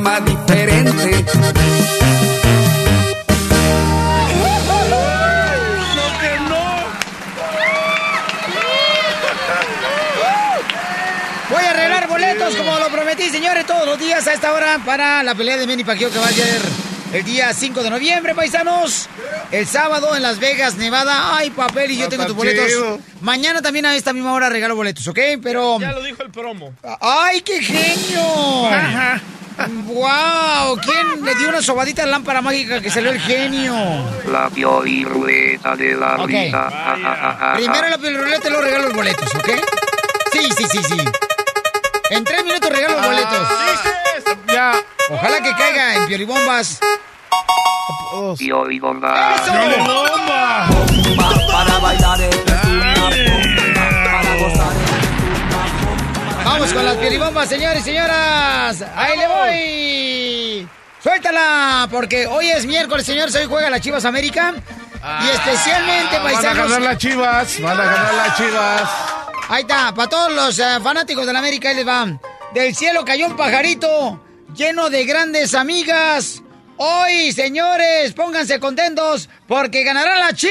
programa diferente. Voy a arreglar boletos como lo prometí, señores, todos los días a esta hora para la pelea de Manny Pacquiao que va a ser el día 5 de noviembre, paisanos. El sábado en Las Vegas, Nevada. Ay, papel, y yo tengo tus boletos. Mañana también a esta misma hora regalo boletos, ¿ok? Pero... Ya lo dijo el promo. ¡Ay, qué genio! Ajá. ¡Wow! ¿Quién le dio una sobadita de lámpara mágica que salió el genio? La y ruleta de la Ok. risa. Ah, ah, ah, ah, Primero la piolruleta y luego regalo los boletos, ¿ok? Sí, sí, sí, sí. En tres minutos regalo los boletos. Ya. Ojalá que caiga en piolibombas. Y hoy bomba. ¡Eso! Para bailar esto Vamos con las piolibombas, señores y señoras. Ahí le voy. Suéltala, porque hoy es miércoles, señores. Hoy juega la Chivas América. Y especialmente, Van a ganar paisanos. las chivas. Van a ganar las chivas. Ahí está, para todos los eh, fanáticos de la América, ahí les va. Del cielo cayó un pajarito lleno de grandes amigas. Hoy, señores, pónganse contentos porque ganará la Chiva.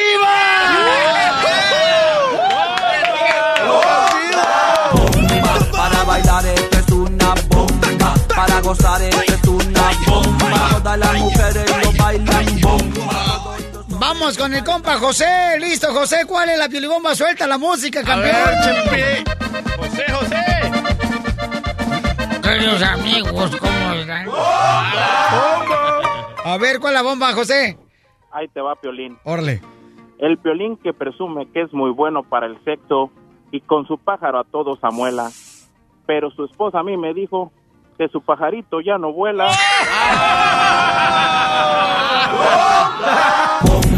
Para bailar esto es una bomba, para gozar esto es una bomba. Todas las mujeres lo bailan bomba. Vamos con el compa José. Listo, José, ¿cuál es la piolibomba? Suelta la música, A campeón. ver, Chepe. José, José. Queridos amigos, ¿cómo están? A ver, ¿cuál es la bomba, José? Ahí te va Piolín. Orle. El Piolín que presume que es muy bueno para el sexo y con su pájaro a todos amuela. Pero su esposa a mí me dijo que su pajarito ya no vuela.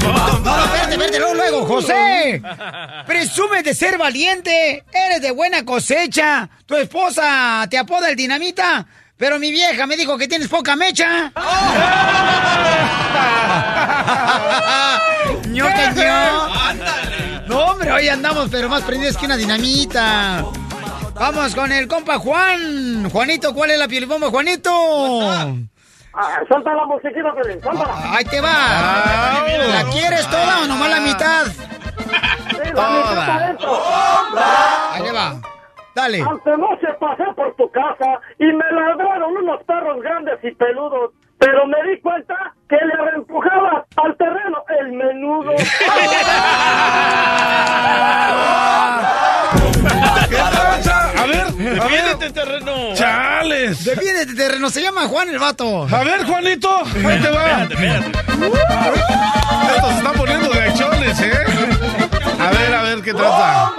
No, no, espérate, espérate, luego, luego, José. Presumes de ser valiente, eres de buena cosecha. Tu esposa te apoda el dinamita, pero mi vieja me dijo que tienes poca mecha. ño que ño. No, hombre, hoy andamos, pero más prendidos que una dinamita. Vamos con el compa Juan. Juanito, ¿cuál es la pielibomba, Juanito? Salta la musiquita, Piolín, sáltala. Ahí te va. ¿La quieres toda o nomás la mitad? Sí, la mitad para adentro. Ahí le va. Dale. Anoche pasé por tu casa y me ladraron unos perros grandes y peludos, pero me di cuenta que le empujaba al terreno el menudo. ¿Qué Defiéndete, terreno. Chales. Defiéndete, terreno. Se llama Juan el vato. A ver, Juanito. Ahí te va. Espérate, espérate. Esto se está poniendo de acciones, ¿eh? A ver, a ver qué trata.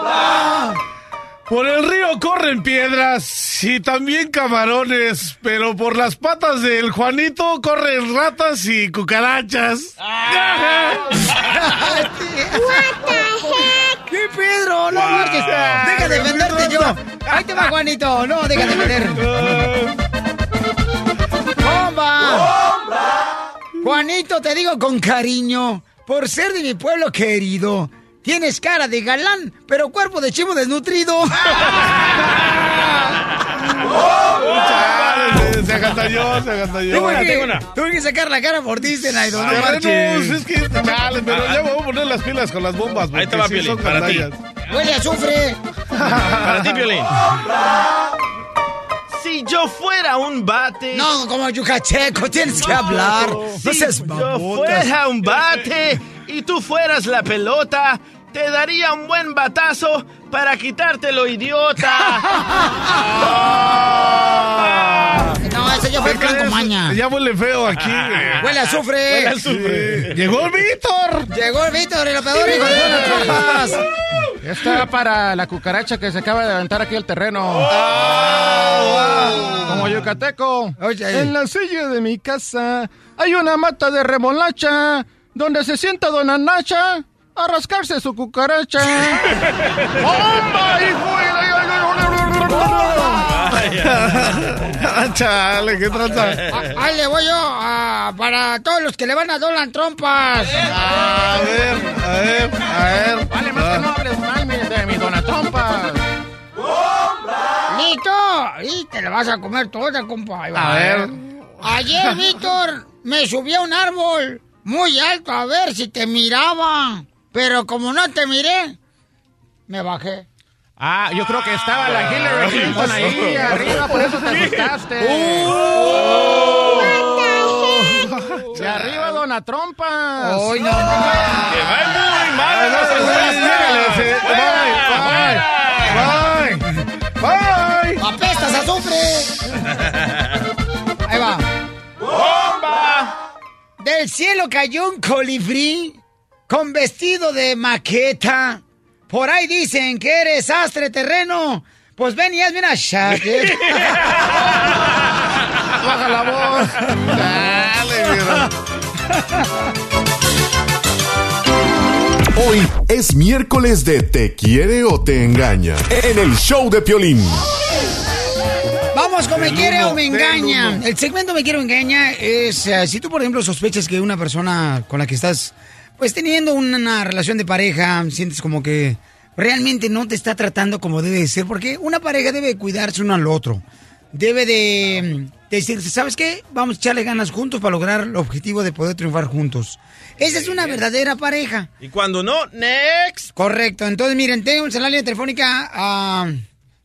Por el río corren piedras y también camarones, pero por las patas del Juanito corren ratas y cucarachas. ¿Qué, Pedro? No marches. Deja de defenderte yo. Ahí te va, Juanito. No, deja de defender. ¡Bomba! Juanito, te digo con cariño, por ser de mi pueblo querido, tienes cara de galán, pero cuerpo de chivo desnutrido. Se agantalló, se agantalló. Tuve que, tuve que sacar la cara por Disney, Idol, no marches. es que, chale, pero ya me voy a poner las pilas con las bombas. Ahí te va, sí Piolín, son para ti. Huele a azufre. Para ti, Piolín. Si yo fuera un bate. No, como yucacheco, tienes que hablar. No Si seas yo fuera un bate y tú fueras la pelota, te daría un buen batazo para quitártelo, idiota. el plan con maña. Ya huele feo aquí. Huele a azufre. Huele a azufre. Llegó el Víctor. Llegó el Víctor, el operador hijo de Donald Trumpas. Está para la cucaracha que se acaba de aventar aquí al terreno. Como yucateco. Oye. En la silla de mi casa hay una mata de remolacha donde se sienta dona Nacha a rascarse su cucaracha. ¡Bomba, hijo Ah, Chale, qué tranza. Ah, Ahí le voy yo ah, para todos los que le van a Donald Trumpas. A ver, a ver, a ver. Vale, más que no hables mal de mi dona trompa. ¡Listo! Y te la vas a comer toda, compa. A ver. Ayer, Víctor, me subí a un árbol muy alto a ver si te miraba. Pero como no te miré, me bajé. Ah, yo creo que estaba la Hillary Clinton ahí arriba, por eso te asustaste. De arriba, dona trompas. ¡Ay, no! Que va muy mal. Sígale, sí. Bye, bye, bye. ¡Apestas azufre! Ahí va. ¡Bomba! Del cielo cayó un colibrí con vestido de maqueta. Por ahí dicen que eres astre terreno. Pues ven y hazme una shaker. Baja la voz. Dale, mira. Hoy es miércoles de Te quiere o te engaña. En el show de Piolín. Vamos con Me quiere o me engaña. El segmento Me quiere o engaña es eh, si tú, por ejemplo, sospechas que una persona con la que estás, pues teniendo una relación de pareja, sientes como que realmente no te está tratando como debe de ser, porque una pareja debe cuidarse uno al otro. Debe de, mm, de decirse, ¿sabes qué? Vamos a echarle ganas juntos para lograr el objetivo de poder triunfar juntos. Esa es una verdadera pareja. Y cuando no, next. Correcto. Entonces, miren, tenemos en la línea telefónica a...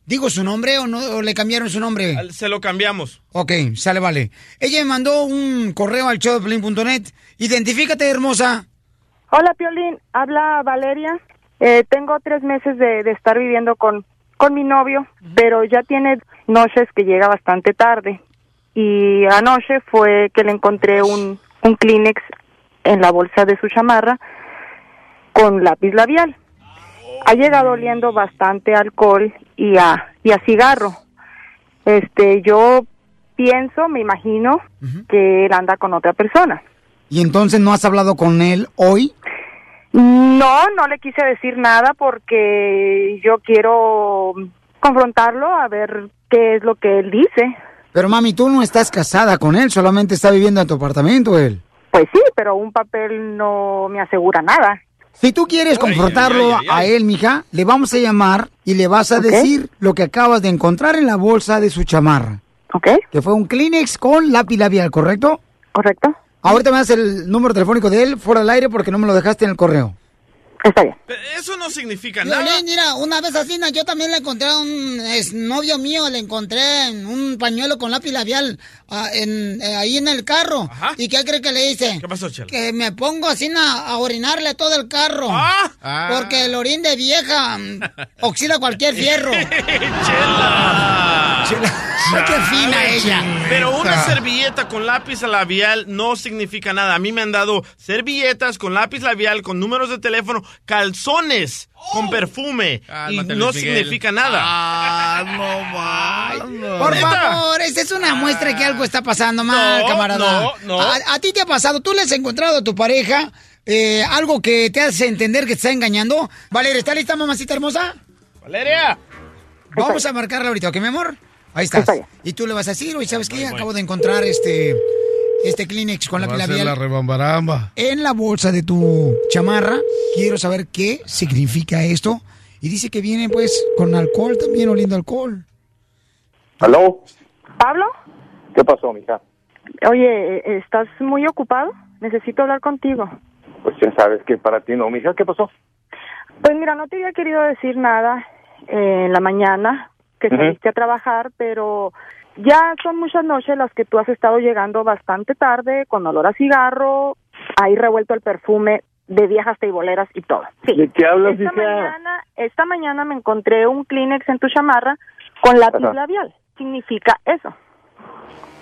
¿Digo su nombre o no? ¿O le cambiaron su nombre? Se lo cambiamos. Ok, sale, vale. Ella me mandó un correo al showdeplin.net. Identifícate, hermosa. Hola, Piolín. Habla Valeria. Eh, tengo tres meses de, de estar viviendo con, con mi novio, pero ya tiene noches que llega bastante tarde. Y anoche fue que le encontré un, un Kleenex en la bolsa de su chamarra con lápiz labial. Ha llegado oliendo bastante alcohol y a, y a cigarro. Este, yo pienso, me imagino, que él anda con otra persona. ¿Y entonces no has hablado con él hoy? No, no le quise decir nada porque yo quiero confrontarlo a ver qué es lo que él dice. Pero mami, tú no estás casada con él, solamente está viviendo en tu apartamento él. Pues sí, pero un papel no me asegura nada. Si tú quieres confrontarlo ay, ay, ay. a él, mija, le vamos a llamar y le vas a decir lo que acabas de encontrar en la bolsa de su chamarra. ¿Ok? Que fue un Kleenex con lápiz labial, ¿correcto? Correcto. Ahorita me das el número telefónico de él fuera del aire porque no me lo dejaste en el correo. Está bien. Eso no significa nada. Violín, mira, una vez así, yo también le encontré a un novio mío, le encontré en un pañuelo con lápiz labial ah, en, eh, ahí en el carro. ¿Y qué cree que le hice? ¿Qué pasó, Chela? Que me pongo así na, a orinarle todo el carro. Ah. Porque el orín de vieja mm, oxida cualquier fierro. Chela. Ay, qué fina ella. Pero una servilleta con lápiz labial no significa nada. A mí me han dado servilletas con lápiz labial, con números de teléfono, calzones con perfume. y no significa nada. Ah, no más. Por favor, esa es una muestra que algo está pasando mal, No, camarada. no, no. A, a ti te ha pasado, tú le has encontrado a tu pareja eh, algo que te hace entender que te está engañando. Valeria, ¿está lista, mamacita hermosa? Valeria. Vamos a marcarla ahorita, ¿ok, mi amor? Ahí estás. Y tú le vas a decir, oye, ¿sabes qué? Acabo de encontrar este, este Kleenex con Va lápiz a ser la labial rebambaramba. en la bolsa de tu chamarra. Quiero saber qué significa esto. Y dice que viene, pues, con alcohol también, oliendo alcohol. ¿Aló? ¿Pablo? ¿Qué pasó, mija? Oye, eh, ¿estás muy ocupado? Necesito hablar contigo. Pues ya sabes que para ti no, mija. ¿Qué pasó? Pues mira, no te había querido decir nada eh, en la mañana que saliste a trabajar, pero ya son muchas noches las que tú has estado llegando bastante tarde, con olor a cigarro, ahí revuelto el perfume de viejas teiboleras y todo. Sí. ¿De qué hablas, esta hija? mañana, esta mañana me encontré un Kleenex en tu chamarra con lápiz Ajá. labial. Significa eso.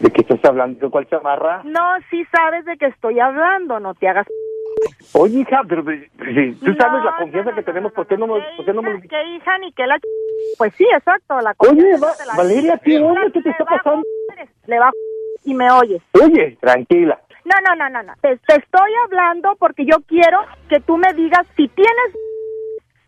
¿De qué estás hablando? ¿De cuál chamarra? No, sí sabes de qué estoy hablando, no te hagas... Oye, hija, pero pero, si tú sabes la No, confianza que tenemos, ¿por qué no me, por qué no me... ¿Qué hija ni qué la... Pues sí, exacto, la Oye, confianza Va- te la- Valeria, ¿qué onda? va- ¿Qué te está va- pasando? Le va y me oyes. Oye, tranquila. No, no, no, no, no. Te, te estoy hablando porque yo quiero que tú me digas si tienes...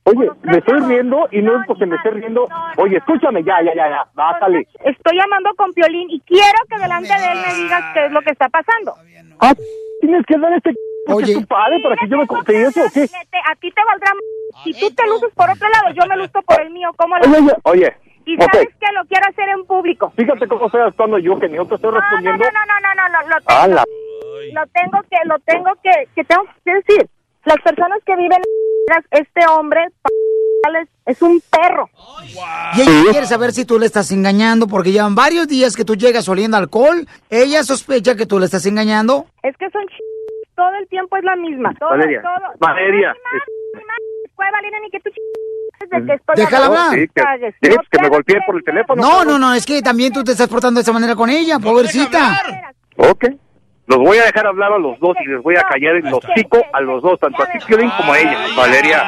Oye, me estoy riendo y no es porque me esté riendo. Oye, escúchame, ya, ya, ya, ya, bájale. Estoy llamando con Piolín y quiero que delante de él me digas qué es lo que está pasando. Ah, tienes que dar este es tu padre para que yo me confiese o qué. Te- a ti te valdrá... Si tú te luces por otro lado, yo me luzco por el mío. ¿Cómo Oye, lo... oye, oye, Y sabes que lo quiero hacer en público. fíjate cómo estoy actuando yo, que ni otro estoy No, no, respondiendo. no, no, no, no, no, lo tengo, lo tengo que, lo tengo que, que tengo que decir. Las personas que viven en este hombre es un perro. Y ella quiere saber si tú le estás engañando porque llevan varios días que tú llegas oliendo alcohol. Ella sospecha que tú le estás engañando. Es que son ch... todo el tiempo es la misma. Todo, Valeria, todo. Valeria, Déjala hablar. Sí, que, sí, que me golpeé por el teléfono. No, no, no, es que también tú te estás portando de esa manera con ella, pobrecita. Ok. Los voy a dejar hablar a los dos y les voy a callar el hocico a los dos, tanto a ti, Piolín, como a ella. Valeria,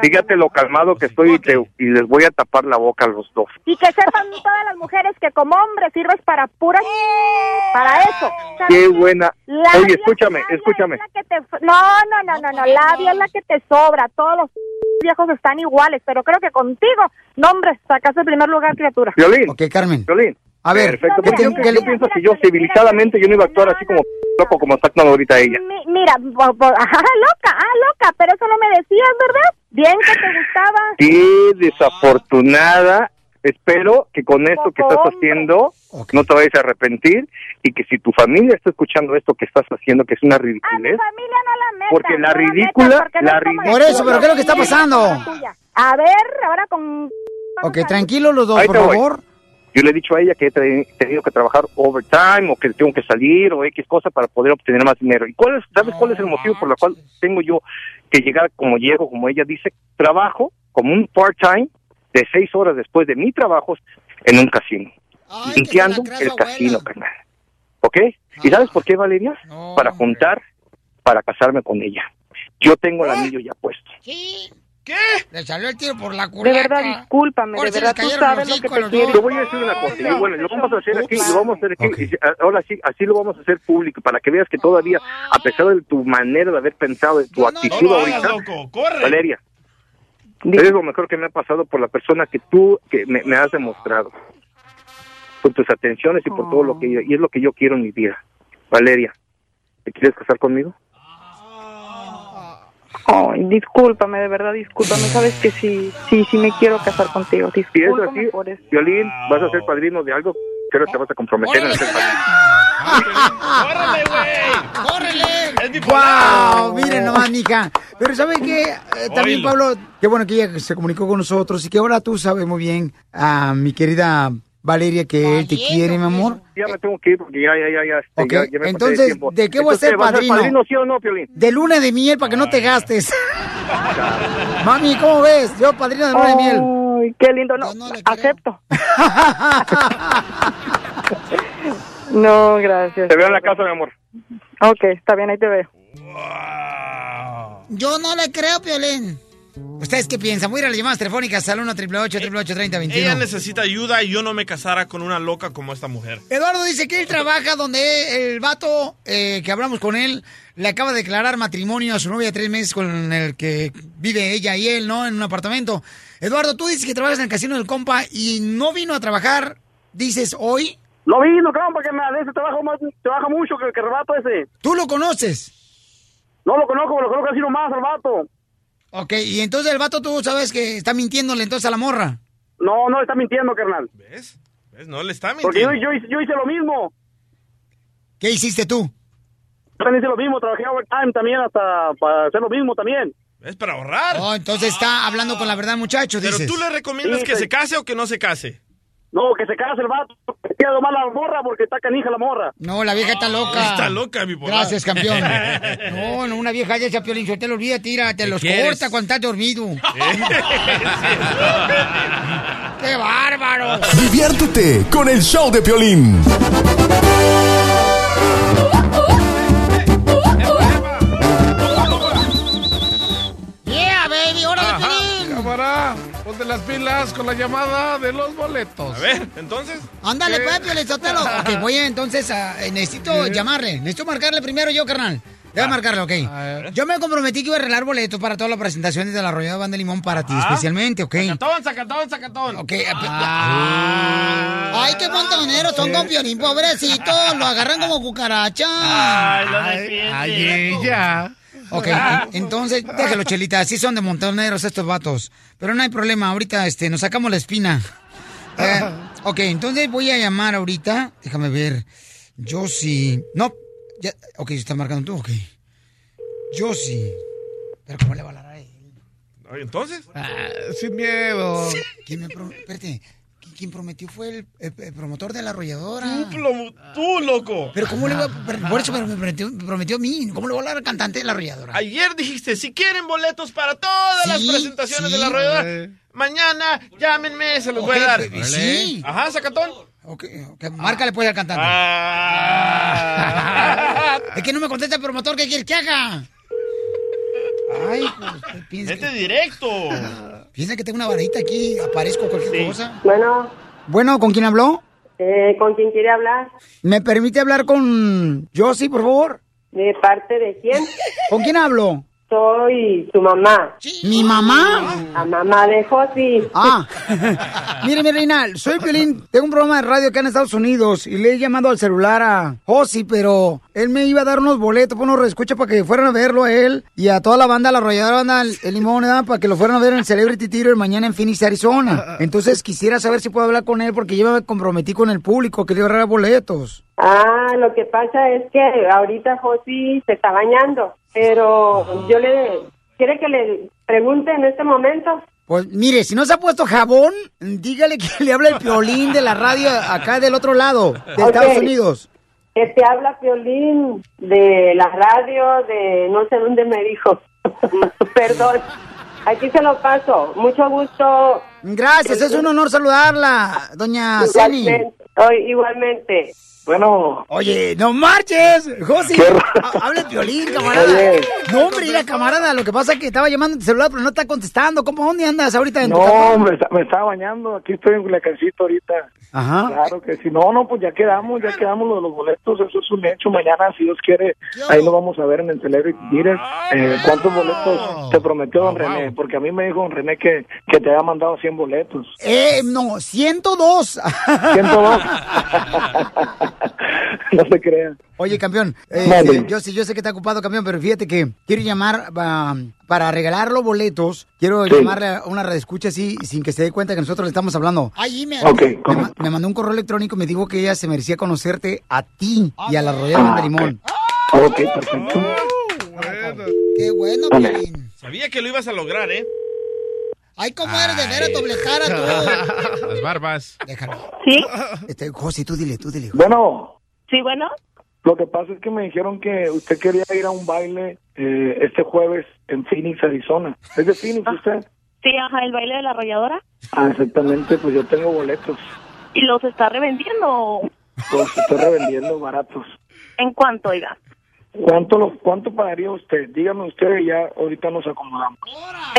fíjate lo calmado que estoy y, te- y les voy a tapar la boca a los dos. Y que sepan todas las mujeres que como hombre sirves para puras... Para eso. ¿sabes Qué buena. Oye, escúchame, escúchame. que te- No, no, no, no, no, labia es la que te sobra. Todos los viejos están iguales, pero creo que contigo, no hombre, sacas el primer lugar, criatura. Violín. Ok, Carmen. Violín. A ver, Perfecto. ¿qué porque te- yo, yo pienso que yo civilizadamente yo no iba a actuar así como loco como está actuando ahorita ella. Mi- mira, bo- bo- ajá, loca, ah, loca, pero eso no me decías, ¿verdad? Bien que te gustaba. Qué desafortunada. Espero que con esto que estás haciendo no te vayas a arrepentir y que si tu familia está escuchando esto que estás haciendo, que es una ridiculez, Familia no la metas. porque la no ridícula, porque no la como ridícula. Por eso, pero ¿qué es lo que está pasando? A ver, ahora con... Ok, tranquilos los dos, Ahí por favor. Yo le he dicho a ella que he te- tenido que trabajar overtime o que tengo que salir o X cosa para poder obtener más dinero. ¿Y cuál es, sabes cuál es el motivo por el cual tengo yo que llegar como llego, como ella dice, trabajo como un part-time de seis horas después de mi trabajo en un casino, limpiando el casino, carnal. ¿Ok? ¿Y sabes por qué, Valeria? Para juntar, para casarme con ella. Yo tengo el anillo ya puesto. ¿Qué? Le salió el tiro por la De culata. verdad, discúlpame, de verdad, tú sabes lo que te quiero. Yo voy a decir una cosa, y bueno, lo vamos a hacer aquí, lo vamos a hacer aquí, y ahora sí, así lo vamos a hacer público, para que veas que todavía, a pesar de tu manera de haber pensado, de tu actitud No lo hagas, ahorita, loco, corre. Valeria, eres lo mejor que me ha pasado por la persona que tú que me, me has demostrado, por tus atenciones y por todo lo que yo, y es lo que yo quiero en mi vida. Valeria, ¿te quieres casar conmigo? Ay, discúlpame, de verdad, discúlpame. Sabes que sí, sí, sí me quiero casar contigo. Si es Discúlpame así, por eso. Violín, vas a ser padrino de algo, pero te vas a comprometer en hacer ¡Córrele, güey! ¡Córrele! Es. ¡Wow! Miren nomás, mija. Pero ¿sabe qué? Eh, también. Pablo, qué bueno que ella se comunicó con nosotros y que ahora tú sabes muy bien a mi querida Valeria que él te quiere, mi amor. Ya me tengo que ir porque ya, ya, ya, ya, este, Ok, ya, ya me pasé de entonces. ¿de qué voy a ser ¿vas padrino? padrino, sí o no, Piolín? De luna de miel para que no te gastes. Mami, ¿cómo ves? Yo padrino de luna de miel. Ay, qué lindo. No, acepto. no, gracias. Te veo en la casa, mi amor. Ok, está bien, ahí te veo. Yo no le creo, Piolín. ¿Ustedes qué piensan? Voy a ir a las llamadas telefónicas al 1 888 30 Ella 21 necesita ayuda y yo no me casara con una loca como esta mujer. Eduardo dice que él trabaja donde el vato eh, que hablamos con él le acaba de declarar matrimonio a su novia de tres meses con el que vive ella y él, ¿no? En un apartamento. Eduardo, tú dices que trabajas en el casino del compa y no vino a trabajar, dices hoy. Lo vino, compa, que me ese trabajo más, trabaja mucho que el que rebato ese. ¿Tú lo conoces? No lo conozco, lo conozco así nomás al vato. Ok, y entonces el vato tú sabes que está mintiéndole entonces a la morra. No, no, está mintiendo, carnal. ¿Ves? ¿Ves? No le está Porque yo, mintiendo. yo, hice- yo hice lo mismo. ¿Qué hiciste tú? Yo también hice lo mismo, trabajé overtime también hasta para hacer lo mismo también. Es para ahorrar. Oh, entonces está hablando con la verdad, muchacho, Pero dices. tú le recomiendas Sí, que sí. se case o que no se case. No, que se case el vato. Que quiera domar la morra porque está canija la morra. No, la vieja está loca. Está loca, mi polar. Gracias, campeón. No, no, una vieja ya esa Piolín, te lo olvida, tira, te los quieres? corta cuando estás dormido. ¡Qué bárbaro! Diviértete con el show de Piolín. Las pilas con la llamada de los boletos. A ver, entonces. Ándale, ¿Qué? pues, Piolín Sotelo. Ok, voy a, entonces a... eh, Necesito llamarle. Necesito marcarle primero yo, carnal. Deja marcarle, ok. Yo me comprometí que iba a arreglar boletos para todas las presentaciones de la Arrollada Banda de Limón para ti, Ah. especialmente, ok. Sacatón, sacatón, sacatón. Ok. Ay, qué montoneros son con Piolín, pobrecito. Lo agarran como cucaracha. Ay, lo defiende. Ay, ella. Ok, en- entonces, déjalo, Chelita, así son de montoneros estos vatos. Pero no hay problema, ahorita este, nos sacamos la espina. Eh, ok, entonces voy a llamar ahorita. Déjame ver. Yo sí. No, ya. Ok, está marcando tú, ok. Yo sí. Pero ¿cómo le va a hablar a él? Entonces. Ah, sin miedo. ¿Quién me Espérate. ¿Qui- Quien prometió fue el, el- el promotor de la arrolladora. Tú, loco. Pero ¿cómo le va pero Por eso me prometió, me prometió a mí. ¿Cómo le va a hablar al cantante de la arrolladora? Ayer dijiste, si quieren boletos para todas las presentaciones sí. de la Eh. mañana llámenme, se los voy a dar. sí. Ajá, sacatón. Ok, ok, márcale pues al cantante. Ah. Es que no me contesta el promotor, ¿qué quieres que haga? Ay, pues, piensa Vete que, directo. piensa que tengo una varita aquí, aparezco cualquier Sí. cosa. Bueno, Bueno, ¿con quién habló? eh, ¿con quién quiere hablar? ¿Me permite hablar con Josie, por favor? ¿De parte de quién? ¿Con quién hablo? Soy su mamá. ¿Mi mamá? La mamá de Josi. Ah, mire, mi reina, soy Piolín, tengo un programa de radio acá en Estados Unidos y le he llamado al celular a Josi, pero él me iba a dar unos boletos, pues unos reescucha para que fueran a verlo a él y a toda la banda, la arrolladora banda El, Limón, ¿verdad? para que lo fueran a ver en el Celebrity Theater mañana en Phoenix, Arizona. Entonces quisiera saber si puedo hablar con él porque yo me comprometí con el público, quería agarrar boletos. Ah, lo que pasa es que ahorita Josi se está bañando, pero yo le... ¿Quiere que le pregunte en este momento? Pues mire, si no se ha puesto jabón, dígale que le habla el Piolín de la radio acá del otro lado, de. Estados Unidos. Que te habla Piolín de la radio, de no sé dónde me dijo. Perdón. Aquí se lo paso. Mucho gusto. Gracias, es un honor saludarla, doña Ceni. Igualmente. Bueno, Oye, no marches, José. Habla violín, camarada. Oye. No, hombre, mira, camarada, lo que pasa es que estaba llamando en tu celular, pero no está contestando. ¿Cómo dónde andas ahorita en tu no, casa? me, está- me estaba bañando, aquí estoy en la casita ahorita. Ajá. Claro que sí. No, no, pues ya quedamos, ya quedamos lo de los boletos, eso es un hecho. Mañana, si Dios quiere, ahí lo vamos a ver en el Celebrity Theater. Eh, ¿Cuántos boletos te prometió don René? Porque a mí me dijo don René que, que te había mandado 100 boletos. Eh, no, 102. 102. no se crean. Oye, campeón, eh, eh, yo, sí, yo sé que está ocupado, campeón, pero fíjate que quiero llamar ah, para regalar los boletos. Quiero Sí. llamarle a una redescucha así, sin que se dé cuenta que nosotros le estamos hablando. Ay, me, Ok, me, ¿cómo? ma- me mandó un correo electrónico y me dijo que ella se merecía conocerte a ti y a la de Ah, limón. Ok, perfecto. Qué bueno. Piolín. Sabía que lo ibas a lograr, ¿eh? Ay, cómo eres de veras, doble cara tú. Las barbas. Déjalo. ¿Sí? Este, José, tú dile, tú dile. Bueno, Sí, bueno. lo que pasa es que me dijeron que usted quería ir a un baile eh, este jueves en Phoenix, Arizona. ¿Es de Phoenix usted? Sí, ajá, el baile de la arrolladora. Ah, exactamente, pues yo tengo boletos. ¿Y los está revendiendo? Los estoy revendiendo baratos. ¿En cuánto, oiga? ¿Cuánto lo, cuánto pagaría usted? Dígame usted y ya ahorita nos acomodamos.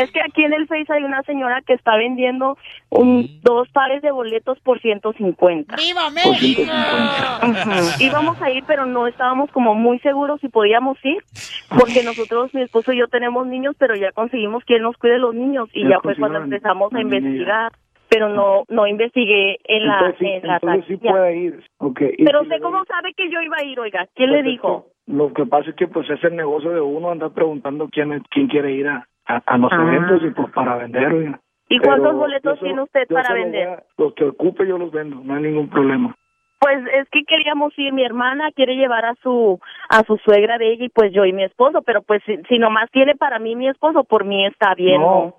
Es que aquí en el Face hay una señora que está vendiendo un, dos pares de boletos por 150. ¡Viva Por 150. Ujú. Íbamos a ir, pero no estábamos como muy seguros si podíamos ir, porque nosotros, mi esposo y yo tenemos niños, pero ya conseguimos que él nos cuide los niños y Ya ya fue cuando empezamos a investigar, pero no no investigué en la Entonces sí, en la entonces sí puede ir. Okay. Pero si usted cómo sabe que yo iba a ir, oiga, ¿quién le dijo? Lo que pasa es que pues es el negocio de uno andar preguntando quién es- quién quiere ir a, a, a los Ah. eventos y pues para vender. oiga. ¿Y cuántos boletos se lo- tiene usted para vender? a- los que ocupe yo los vendo, no hay ningún problema. Pues es que queríamos ir, mi hermana quiere llevar a su a su suegra de ella y pues yo y mi esposo, pero pues si, si nomás tiene para mí mi esposo, por mí está bien. No.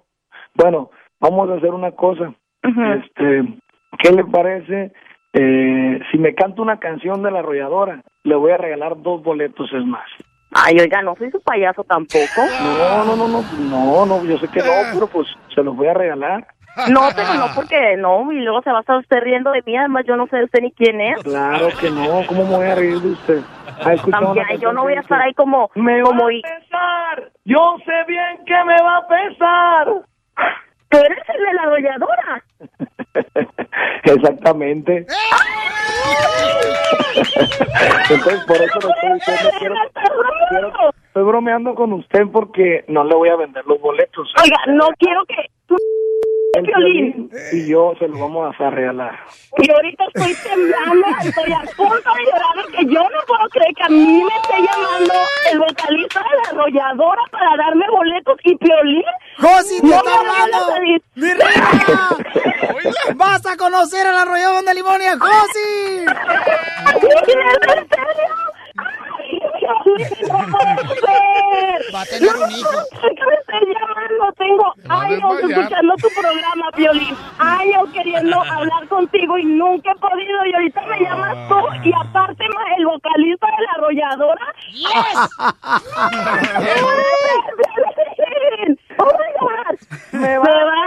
Bueno, vamos a hacer una cosa. Este, ¿qué le parece? Eh, si me canta una canción de la arrolladora, le voy a regalar dos boletos, es más. Ay, oiga, no soy su payaso tampoco. No, no, no, no, no, no, yo sé que no, pero pues se los voy a regalar. No, pero no porque no, y luego se va a estar usted riendo de mí, además yo no sé de usted ni quién es. Claro que no, ¿cómo me voy a reír de usted? ¿Ha escuchado una También, yo no voy a estar ahí como, Me como va a pesar, yo sé bien que me va a pesar. Tú eres el de la arrolladora. Exactamente. Entonces, por eso le estoy diciendo, quiero- quiero- estoy bromeando con usted porque no le voy a vender los boletos. Oiga, no quiero que tú, El y yo se los vamos a regalar. Y ahorita estoy temblando, estoy a punto de llorar de que yo no puedo creer que a mí me esté llamando el vocalista de la arrolladora para darme boletos y Piolín. ¡Josi, te no está me vayas a hablando! ¡Mi reina! ¡Vas a conocer al arrollado de Limonia, Josi! ¿En serio? ¡Ay, Piolín, no puede ser! Va a tener un hijo. No, que me estés llamando, tengo años escuchando tu programa, Piolín. Años queriendo hablar contigo y nunca he podido. Y ahorita me llamas tú y aparte más el vocalista de la arrolladora. ¡Yes! ¡Oh, my God! Me va,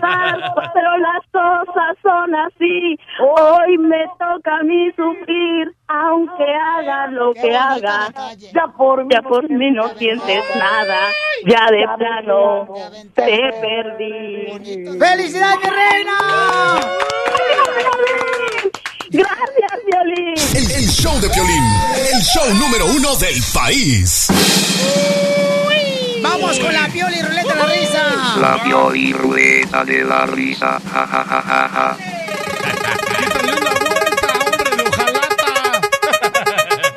pero las cosas son así. Hoy me toca a mí sufrir, aunque haga lo que haga. Ya por, ya por mí no sientes nada, ya de plano te perdí. ¡Felicidades, mi reina! Gracias, Violín. El, el show de Piolín, el show número uno del país. ¡Vamos con la Pioli Ruleta de la Risa! La Pioli Rueda de la Risa. Ja, ja, ja, ja, ja.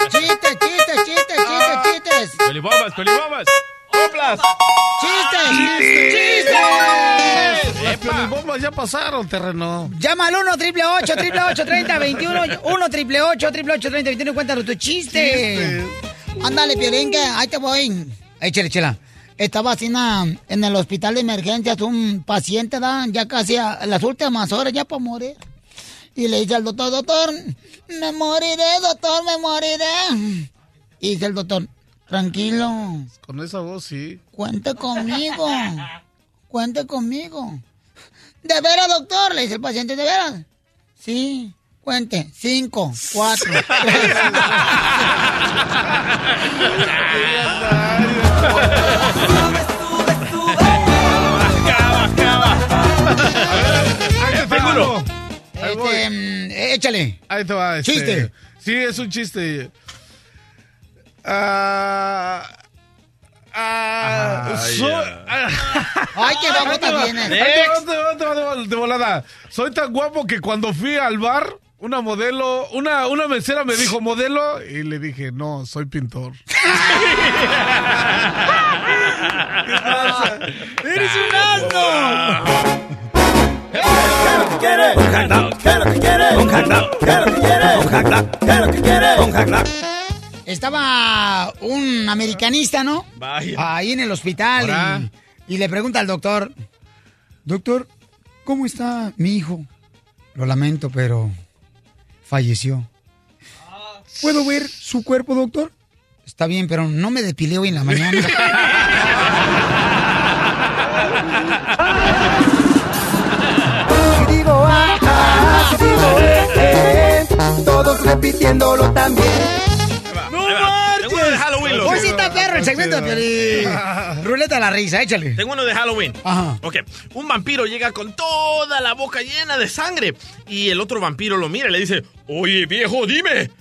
¡Chistes, chistes, chistes, chistes, chistes! Pelibombas, pelibombas. ¡Soplas! ¡Chistes, Chistes. chistes! Las piolibombas ya pasaron, terreno. Llama al 1 triple 8 triple 8 30 21 1 triple 8 triple 8 30 21 y cuéntanos tu chiste. Ándale, Piolín, que ahí te voy. Échale, chela. Estaba así na- en el hospital de emergencias un paciente, da ya casi a las últimas horas, ya para morir. Y le dice al doctor, doctor, me moriré, doctor, me moriré. Y dice el doctor, tranquilo, Con esa voz, sí. cuente conmigo, cuente conmigo. ¿De veras, doctor? Le dice el paciente, ¿de veras? Sí, cuente, cinco, cuatro, tres. Este, mm, échale. Ahí te va. Este, chiste. Sí, es un chiste. Ah. ah Ay, soy... yeah. Ay, qué guapo te. Eh. De volada. Soy tan guapo que cuando fui al bar una modelo, una, una mesera me dijo modelo y le dije, no, soy pintor. ¡Eres un asno! Estaba un americanista, ¿no? Vaya. Ahí en el hospital y le pregunta al doctor, doctor, ¿cómo está mi hijo? Lo lamento, pero falleció. ¿Puedo ver su cuerpo, doctor? Está bien, pero no me depilé hoy en la mañana. digo ah, ah, si digo eh, eh, todos repitiéndolo también. ¡No Tengo uno de Halloween, loco. Hoy sí está perro el segmento de Piolín. Ruleta de la risa, échale. Tengo uno de Halloween. Ajá. Ok, un vampiro llega con toda la boca llena de sangre y el otro vampiro lo mira y le dice, oye viejo, dime,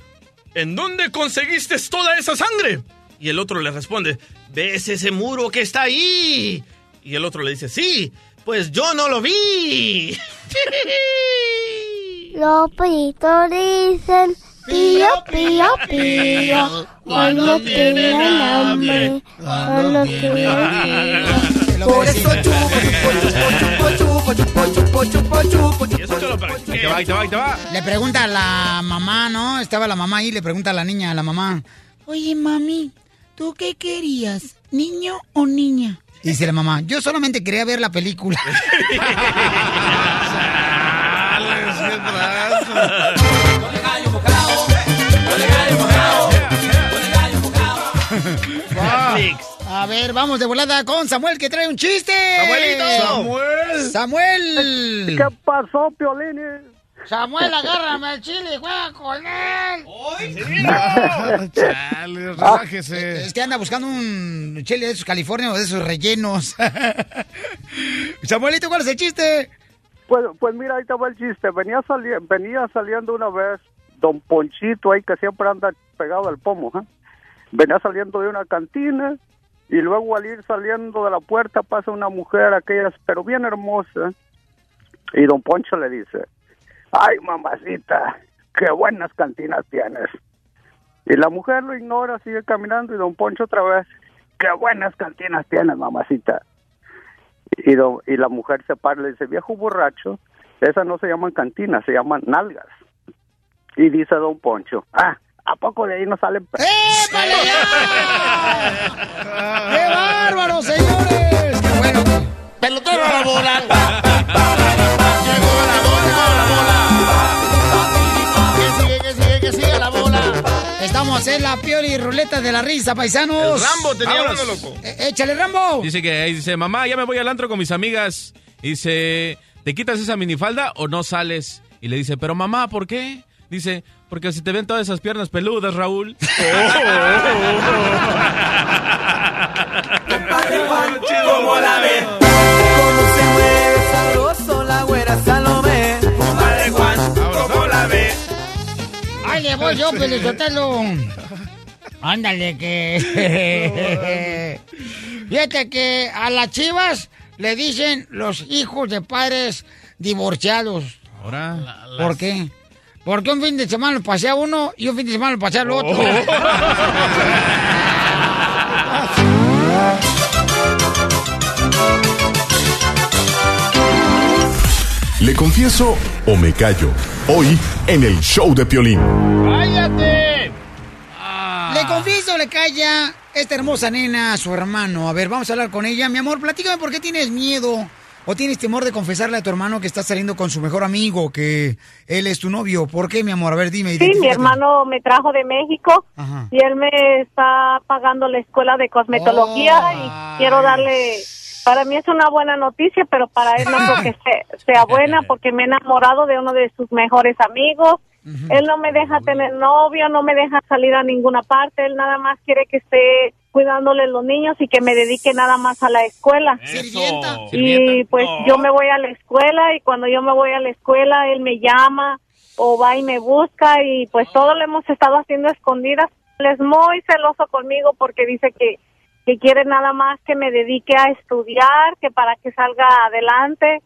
¿en dónde conseguiste toda esa sangre? Y el otro le responde, ¿ves ese muro que está ahí? Y el otro le dice, sí, pues yo no lo vi. Los pollitos dicen Pío, pío, pío, cuando tienen hambre, cuando tienen Por eso chupo, chupo, chupo, chupo, chupo, chupo, chupo, chupo. ¿Y eso te lo Ahí va, te va, te va. Le pregunta a la mamá, ¿no? Estaba la mamá ahí, le pregunta a la niña, a la mamá. Oye, mami, ¿tú qué querías, niño o niña? Dice la mamá, yo solamente quería ver la película. A ver, vamos de volada con Samuel que trae un chiste. ¡Samuelito! Samuel. Samuel. ¿Qué pasó, Piolín? Samuel, agárrame el chile y juega con él. Chale, relájese. Es que anda buscando un chile de esos California o de esos rellenos. Samuelito, ¿cuál es el chiste? Pues, pues mira, ahí te va el chiste. Venía, sali- venía saliendo una vez don Ponchito ahí que siempre anda pegado al pomo. ¿eh? Venía saliendo de una cantina y luego al ir saliendo de la puerta pasa una mujer aquella, pero bien hermosa. Y don Poncho le dice, ay mamacita, qué buenas cantinas tienes. Y la mujer lo ignora, sigue caminando y don Poncho otra vez, qué buenas cantinas tienes mamacita. Y, y la mujer se para y le dice, viejo borracho, esas no se llaman cantinas, se llaman nalgas. Y dice don Poncho, ah, ¿a poco de ahí no salen? pe-?" ¡Qué bárbaro, señores! ¡Qué bueno! ¡Pelotero a la bola! Que sigue, que sigue, que sigue la bola. Estamos en la pioli ruleta de la risa, paisanos. El Rambo tenía Vámonos. uno, loco. Eh, Échale, Rambo. Dice que ahí dice, mamá, ya me voy al antro con mis amigas. Dice, ¿te quitas esa minifalda o no sales? Y le dice, pero mamá, ¿por qué? Dice, porque si te ven todas esas piernas peludas, Raúl. ¿Cómo la ves? ¿Cómo se mueve sabroso la güera Salomé? Compadre Juan, ¿cómo la ves? Ahí le voy yo, Pelizotelo. Ándale, que. Fíjate que a las chivas le dicen los hijos de padres divorciados. Ahora. ¿Por qué? Porque un fin de semana lo pasé a uno y un fin de semana lo pasé al otro. ¿Le confieso o me callo? Hoy en el show de Piolín. ¡Cállate! Le confieso, le calla esta hermosa nena a su hermano. A ver, vamos a hablar con ella. Mi amor, platícame por qué tienes miedo o tienes temor de confesarle a tu hermano que estás saliendo con su mejor amigo, que él es tu novio. ¿Por qué, mi amor? A ver, dime. Sí, mi hermano me trajo de México Ajá. y él me está pagando la escuela de cosmetología y quiero darle, para mí es una buena noticia, pero para él no creo que se- sea buena porque me he enamorado de uno de sus mejores amigos. Él no me deja tener novio, no me deja salir a ninguna parte, él nada más quiere que esté cuidándole los niños y que me dedique nada más a la escuela. Y pues yo me voy a la escuela y cuando yo me voy a la escuela él me llama o va y me busca y pues todo lo hemos estado haciendo escondidas. Él es muy celoso conmigo porque dice que, que quiere nada más que me dedique a estudiar, que para que salga adelante,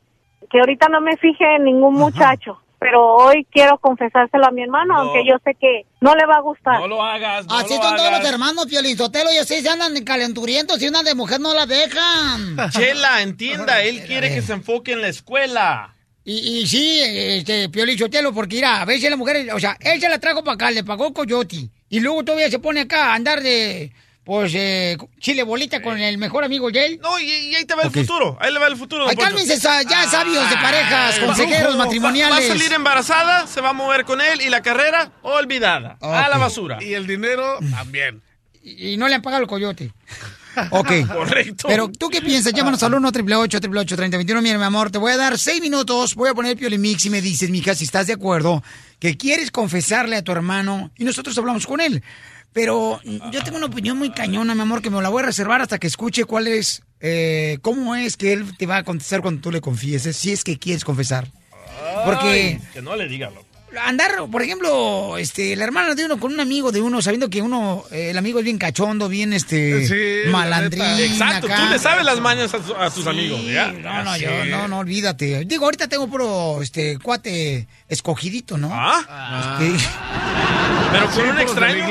que ahorita no me fije en ningún muchacho. Pero hoy quiero confesárselo a mi hermano, aunque yo sé que no le va a gustar. No lo hagas, no Así lo son todos los hermanos, Piolizotelo. Y así se andan calenturientos y una de mujer no la dejan. Chela, entienda, él quiere que se enfoque en la escuela. Y, y sí, este, Piolichotelo, porque mira, a veces la mujer, o sea, él se la trajo para acá, le pagó coyote. Y luego todavía se pone acá a andar de, pues, eh, chile bolita con el mejor amigo de él. No, y, y ahí te va el futuro. Ahí le va el futuro. Ay, cálmense, ya sabios de parejas, consejeros Va- matrimoniales. Va a salir embarazada, se va a mover con él y la carrera olvidada. A la basura. Y el dinero también. Y, y no le han pagado el coyote. Ok. Correcto. Pero, ¿tú qué piensas? Llámanos al 1 888 3021 Mira, mi amor, te voy a dar seis minutos. Voy a poner el Piolimix y me dices, mija, si estás de acuerdo, que quieres confesarle a tu hermano y nosotros hablamos con él. Pero yo tengo una opinión muy cañona, mi amor, que me la voy a reservar hasta que escuche cuál es, eh, cómo es que él te va a contestar cuando tú le confieses, si es que quieres confesar. Porque Ay, que no le diga, loco. Andar, por ejemplo, este, la hermana de uno con un amigo de uno, sabiendo que uno, eh, el amigo es bien cachondo, bien este Sí, la malandrín. Exacto, acá. tú le sabes las mañas a, tu- a tus amigos, ¿ya? No, no, Así. yo, no, no, olvídate. Digo, ahorita tengo puro, este, cuate escogidito, ¿no? ¿Ah? Este, Pero con Sí, un extraño.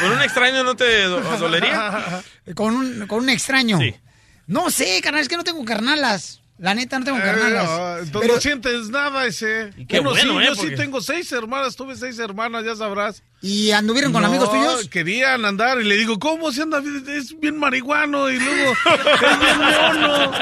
¿Con un extraño no te do- dolería? con un, con un extraño. Sí. No sé, carnal, es que no tengo carnalas. La neta, no tengo Eh, carnalas. no, entonces Pero- no sientes nada ese. qué Uno bueno, sí, ¿eh? yo Porque- sí tengo seis hermanas, tuve seis hermanas, ya sabrás. ¿Y anduvieron con No, amigos tuyos? Querían andar y le digo, ¿cómo se anda? Es bien marihuano y luego es bien mono.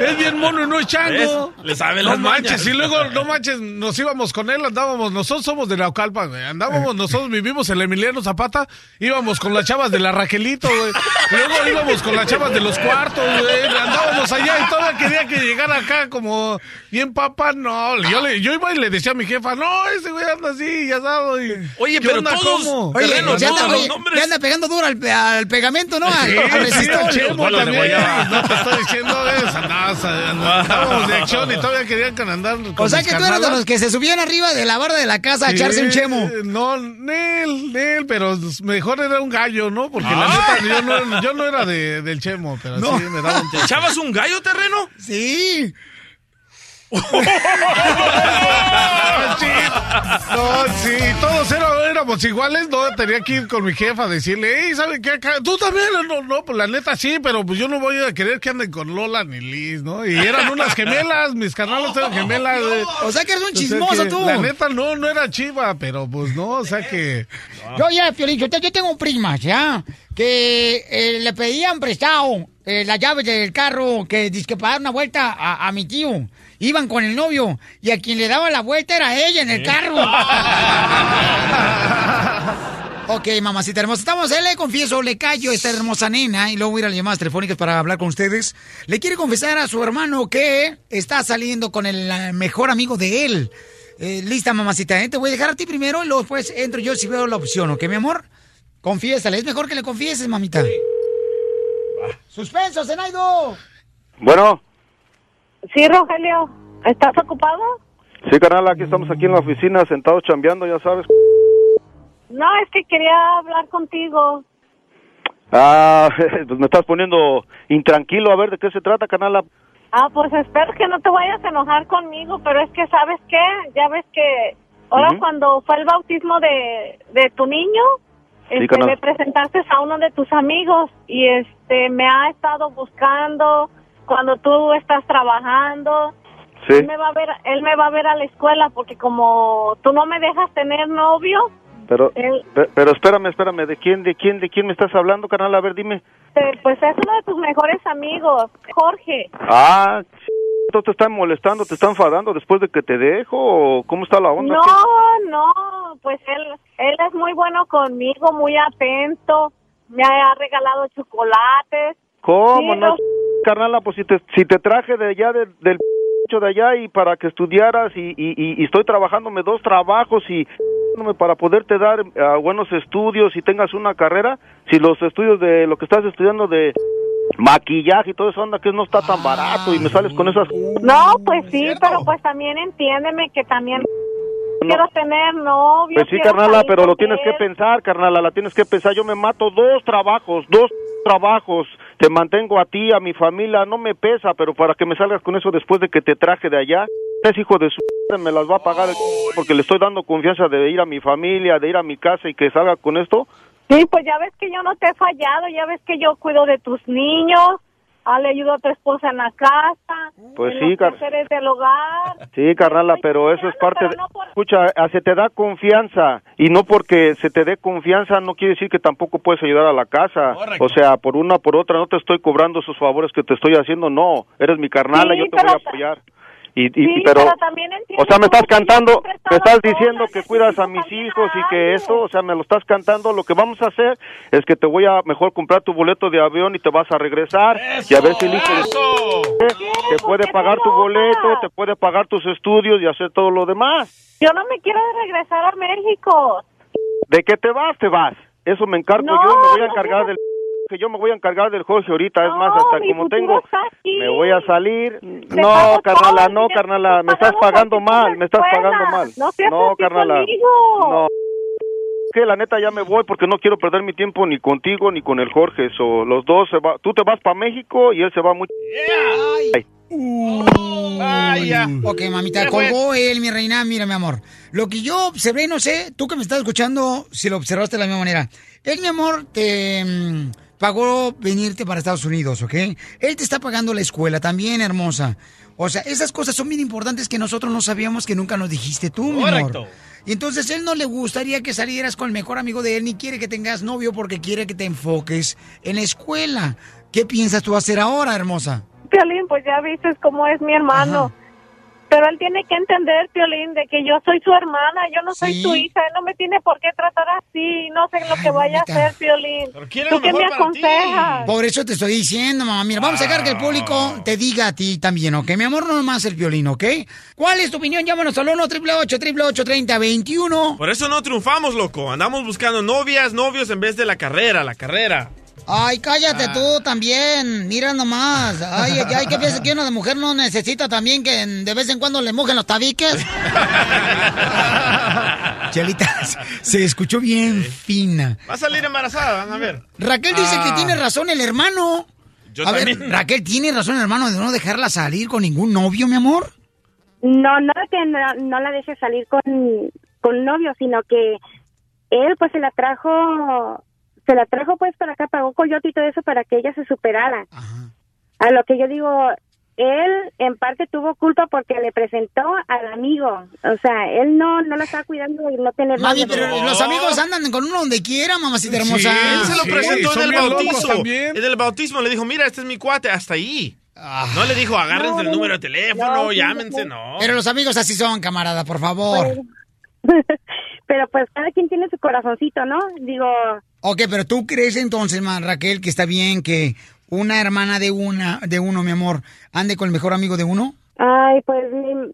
Es bien mono y no es chango. ¿Ves? Le sabe No manches, mañas. y luego, no manches, nos íbamos con él, andábamos, nosotros somos de Naucalpan, güey, andábamos, nosotros vivimos en el Emiliano Zapata, íbamos con las chavas de la Raquelito, güey, luego íbamos con las chavas de los cuartos, güey, andábamos allá y todavía quería que llegara acá como bien papá, no, yo, le, yo iba y le decía a mi jefa, no, ese güey anda así, ya sabes, y, Oye, ¿qué pero onda, todos-? Oye, Terreno, ya anda, todos oye, ya anda pegando duro al, al pegamento, ¿no? Al, Sí, al sí, resistor. al Chemo de también. No te estoy diciendo eso. Andabas, andábamos de acción y todavía querían que andar con O sea que tú eres de los que se subían arriba de la barra de la casa a Sí, echarse un chemo. No, Nel, Nel, pero mejor era un gallo, ¿no? Porque la Ah. neta, yo no, yo no era de, del chemo, pero No. sí me daba un ¿Te echabas un gallo terreno? Sí. Sí, no, sí, todos éramos iguales, no, tenía que ir con mi jefa a decirle, hey, ¿sabe qué? Tú también, no, no, pues la neta sí, pero pues yo no voy a querer que anden con Lola ni Liz, ¿no? Y eran unas gemelas, mis carnalos eran gemelas. O sea que eres un O sea chismoso que tú. La neta no, no era chiva, pero pues no, o sea que... Yo ya, Piolín, yo, te- yo tengo primas, ¿ya? Que eh, le pedían prestado eh, las llaves del carro que dizque para dar una vuelta a, a mi tío. Iban con el novio y a quien le daba la vuelta era ella en el carro. ok, mamacita hermosa. Estamos, él le confieso, le callo a esta hermosa nena y luego voy a ir a las llamadas telefónicas para hablar con ustedes. Le quiere confesar a su hermano que está saliendo con el eh, mejor amigo de él. Eh, lista, mamacita, ¿eh? Te voy a dejar a ti primero y luego después entro yo si veo la opción, ¿ok, mi amor? Confiésale, es mejor que le confieses, mamita. ¡Suspenso, Zenaido! Bueno, Sí, Rogelio, ¿estás ocupado? sí, carnal, aquí estamos aquí en la oficina sentados chambeando, ya sabes. No, es que quería hablar contigo. Ah, pues me estás poniendo intranquilo, a ver, ¿de qué se trata, carnal? Ah, pues espero que no te vayas a enojar conmigo, pero es que, ¿sabes qué? Ya ves que ahora cuando fue el bautismo de, de tu niño, Sí, este, le presentaste a uno de tus amigos y este me ha estado buscando cuando tú estás trabajando. Sí. Él me va a ver, él me va a ver a la escuela porque como tú no me dejas tener novio, Pero, él, pe- pero espérame, espérame, ¿de quién, de quién, de quién me estás hablando, carnal? A ver, dime. te- pues es uno de tus mejores amigos, Jorge. Ah, ch- ¿esto te están molestando, te están enfadando después de que te dejo cómo está la onda? No, no, pues él, él es muy bueno conmigo, muy atento, me ha regalado chocolates. ¿Cómo Sí, no, no. Carnala? Pues si te, si te traje de allá, de- del de allá y para que estudiaras y, y, y- y estoy trabajándome dos trabajos y para poderte dar ah, buenos estudios y tengas una carrera, si los estudios de lo que estás estudiando de maquillaje y todo eso anda que no está tan barato y me sales con esas No, pues sí, pero pues también entiéndeme que también quiero tener novio. Pues sí, carnala, pero lo tienes que pensar, carnala, la tienes que pensar. Yo me mato dos trabajos, dos trabajos. Te mantengo a ti, a mi familia, no me pesa, pero para que me salgas con eso después de que te traje de allá, ese hijo de su me las va a pagar porque le estoy dando confianza de ir a mi familia, de ir a mi casa y que salga con esto. Sí, pues ya ves que yo no te he fallado, ya ves que yo cuido de tus niños, ah, le ayudo a tu esposa en la casa, Pues en sí, los car- quehaceres del hogar. Sí, carnala, pero eso es parte de... Escucha, ah, se te da confianza y no porque se te dé confianza no quiere decir que tampoco puedes ayudar a la casa. O sea, por una por otra no te estoy cobrando esos favores que te estoy haciendo, no. Eres mi carnala, Sí, yo te pero voy a apoyar. Y, y- Sí, pero, pero también o sea, me estás cantando, me estás diciendo que cuidas a mis hijos y que eso, o sea, me lo estás cantando. Lo que vamos a hacer es que te voy a mejor comprar tu boleto de avión y te vas a regresar y a ver si el hijo de te puede pagar tu boleto, te puede pagar tus estudios y hacer todo lo demás. Yo no me quiero regresar a México. ¿De qué te vas? Te vas. Eso me encargo No, yo, me voy a no, encargar del que yo me voy a encargar del Jorge ahorita, es más, hasta como tengo me voy a salir. Te No, carnala, no, carnala, me estás pagando mal, me estás pagando mal. No No, carnala. No. Que la neta ya me voy porque no quiero perder mi tiempo ni contigo ni con el Jorge, eso, los dos se va, tú te vas para México y él se va mucho. Ay. Vaya. Ok, mamita, colgó él, mi reina. Mira, mi amor. Lo que yo observé, no sé, tú que me estás escuchando, si lo observaste de la misma manera. Él, mi amor, te mm, pagó venirte para Estados Unidos, ¿ok? Él te está pagando la escuela también, hermosa. O sea, esas cosas son bien importantes que nosotros no sabíamos que nunca nos dijiste tú, mi Correcto. amor. Y entonces él no le gustaría que salieras con el mejor amigo de él, ni quiere que tengas novio porque quiere que te enfoques en la escuela. ¿Qué piensas tú hacer ahora, hermosa? Piolín, pues ya viste cómo es mi hermano. Pero él tiene que entender, Piolín, de que yo soy su hermana, yo no soy Sí. su hija, él no me tiene por qué tratar así, no sé lo que vaya a hacer, Piolín. ¿Tú qué me aconsejas? Por eso te estoy diciendo, mamá. Mira, vamos a dejar que el público te diga a ti también, ¿ok? Mi amor, no nomás el violín, ¿ok? ¿Cuál es tu opinión? Llámanos al 1 888 3021 Por eso no triunfamos, loco. Andamos buscando novias, novios en vez de la carrera, la carrera. Ay, cállate Ah. tú también. Mira nomás. Ay, ay, ay, ¿qué piensas que una mujer no necesita también que de vez en cuando le mojen los tabiques? Chelita, se escuchó bien fina. Va a salir embarazada, van a ver. Raquel dice Ah. que tiene razón el hermano. Yo a ver. Raquel, ¿tiene razón el hermano de no dejarla salir con ningún novio, mi amor? No, no que no, no la deje salir con, con novio, sino que él pues se la trajo, se la trajo pues para acá, pagó coyote y todo eso para que ella se superara. A lo que yo digo, él en parte tuvo culpa porque le presentó al amigo, o sea, él no, no la estaba cuidando y no tener Mami, pero los amigos andan con uno donde quiera, mamacita hermosa. él se lo presentó en el bautizo. En el bautismo le dijo, mira, este es mi cuate, hasta ahí. Ah. No le dijo, agárrense No, el número de teléfono, llámense, no. Pero los amigos así son, camarada, por favor. Pero pues cada quien tiene su corazoncito, ¿no? Digo, Ok, pero tú crees entonces, ma, Raquel, que está bien que una hermana de una, de uno, mi amor, ande con el mejor amigo de uno? Ay, pues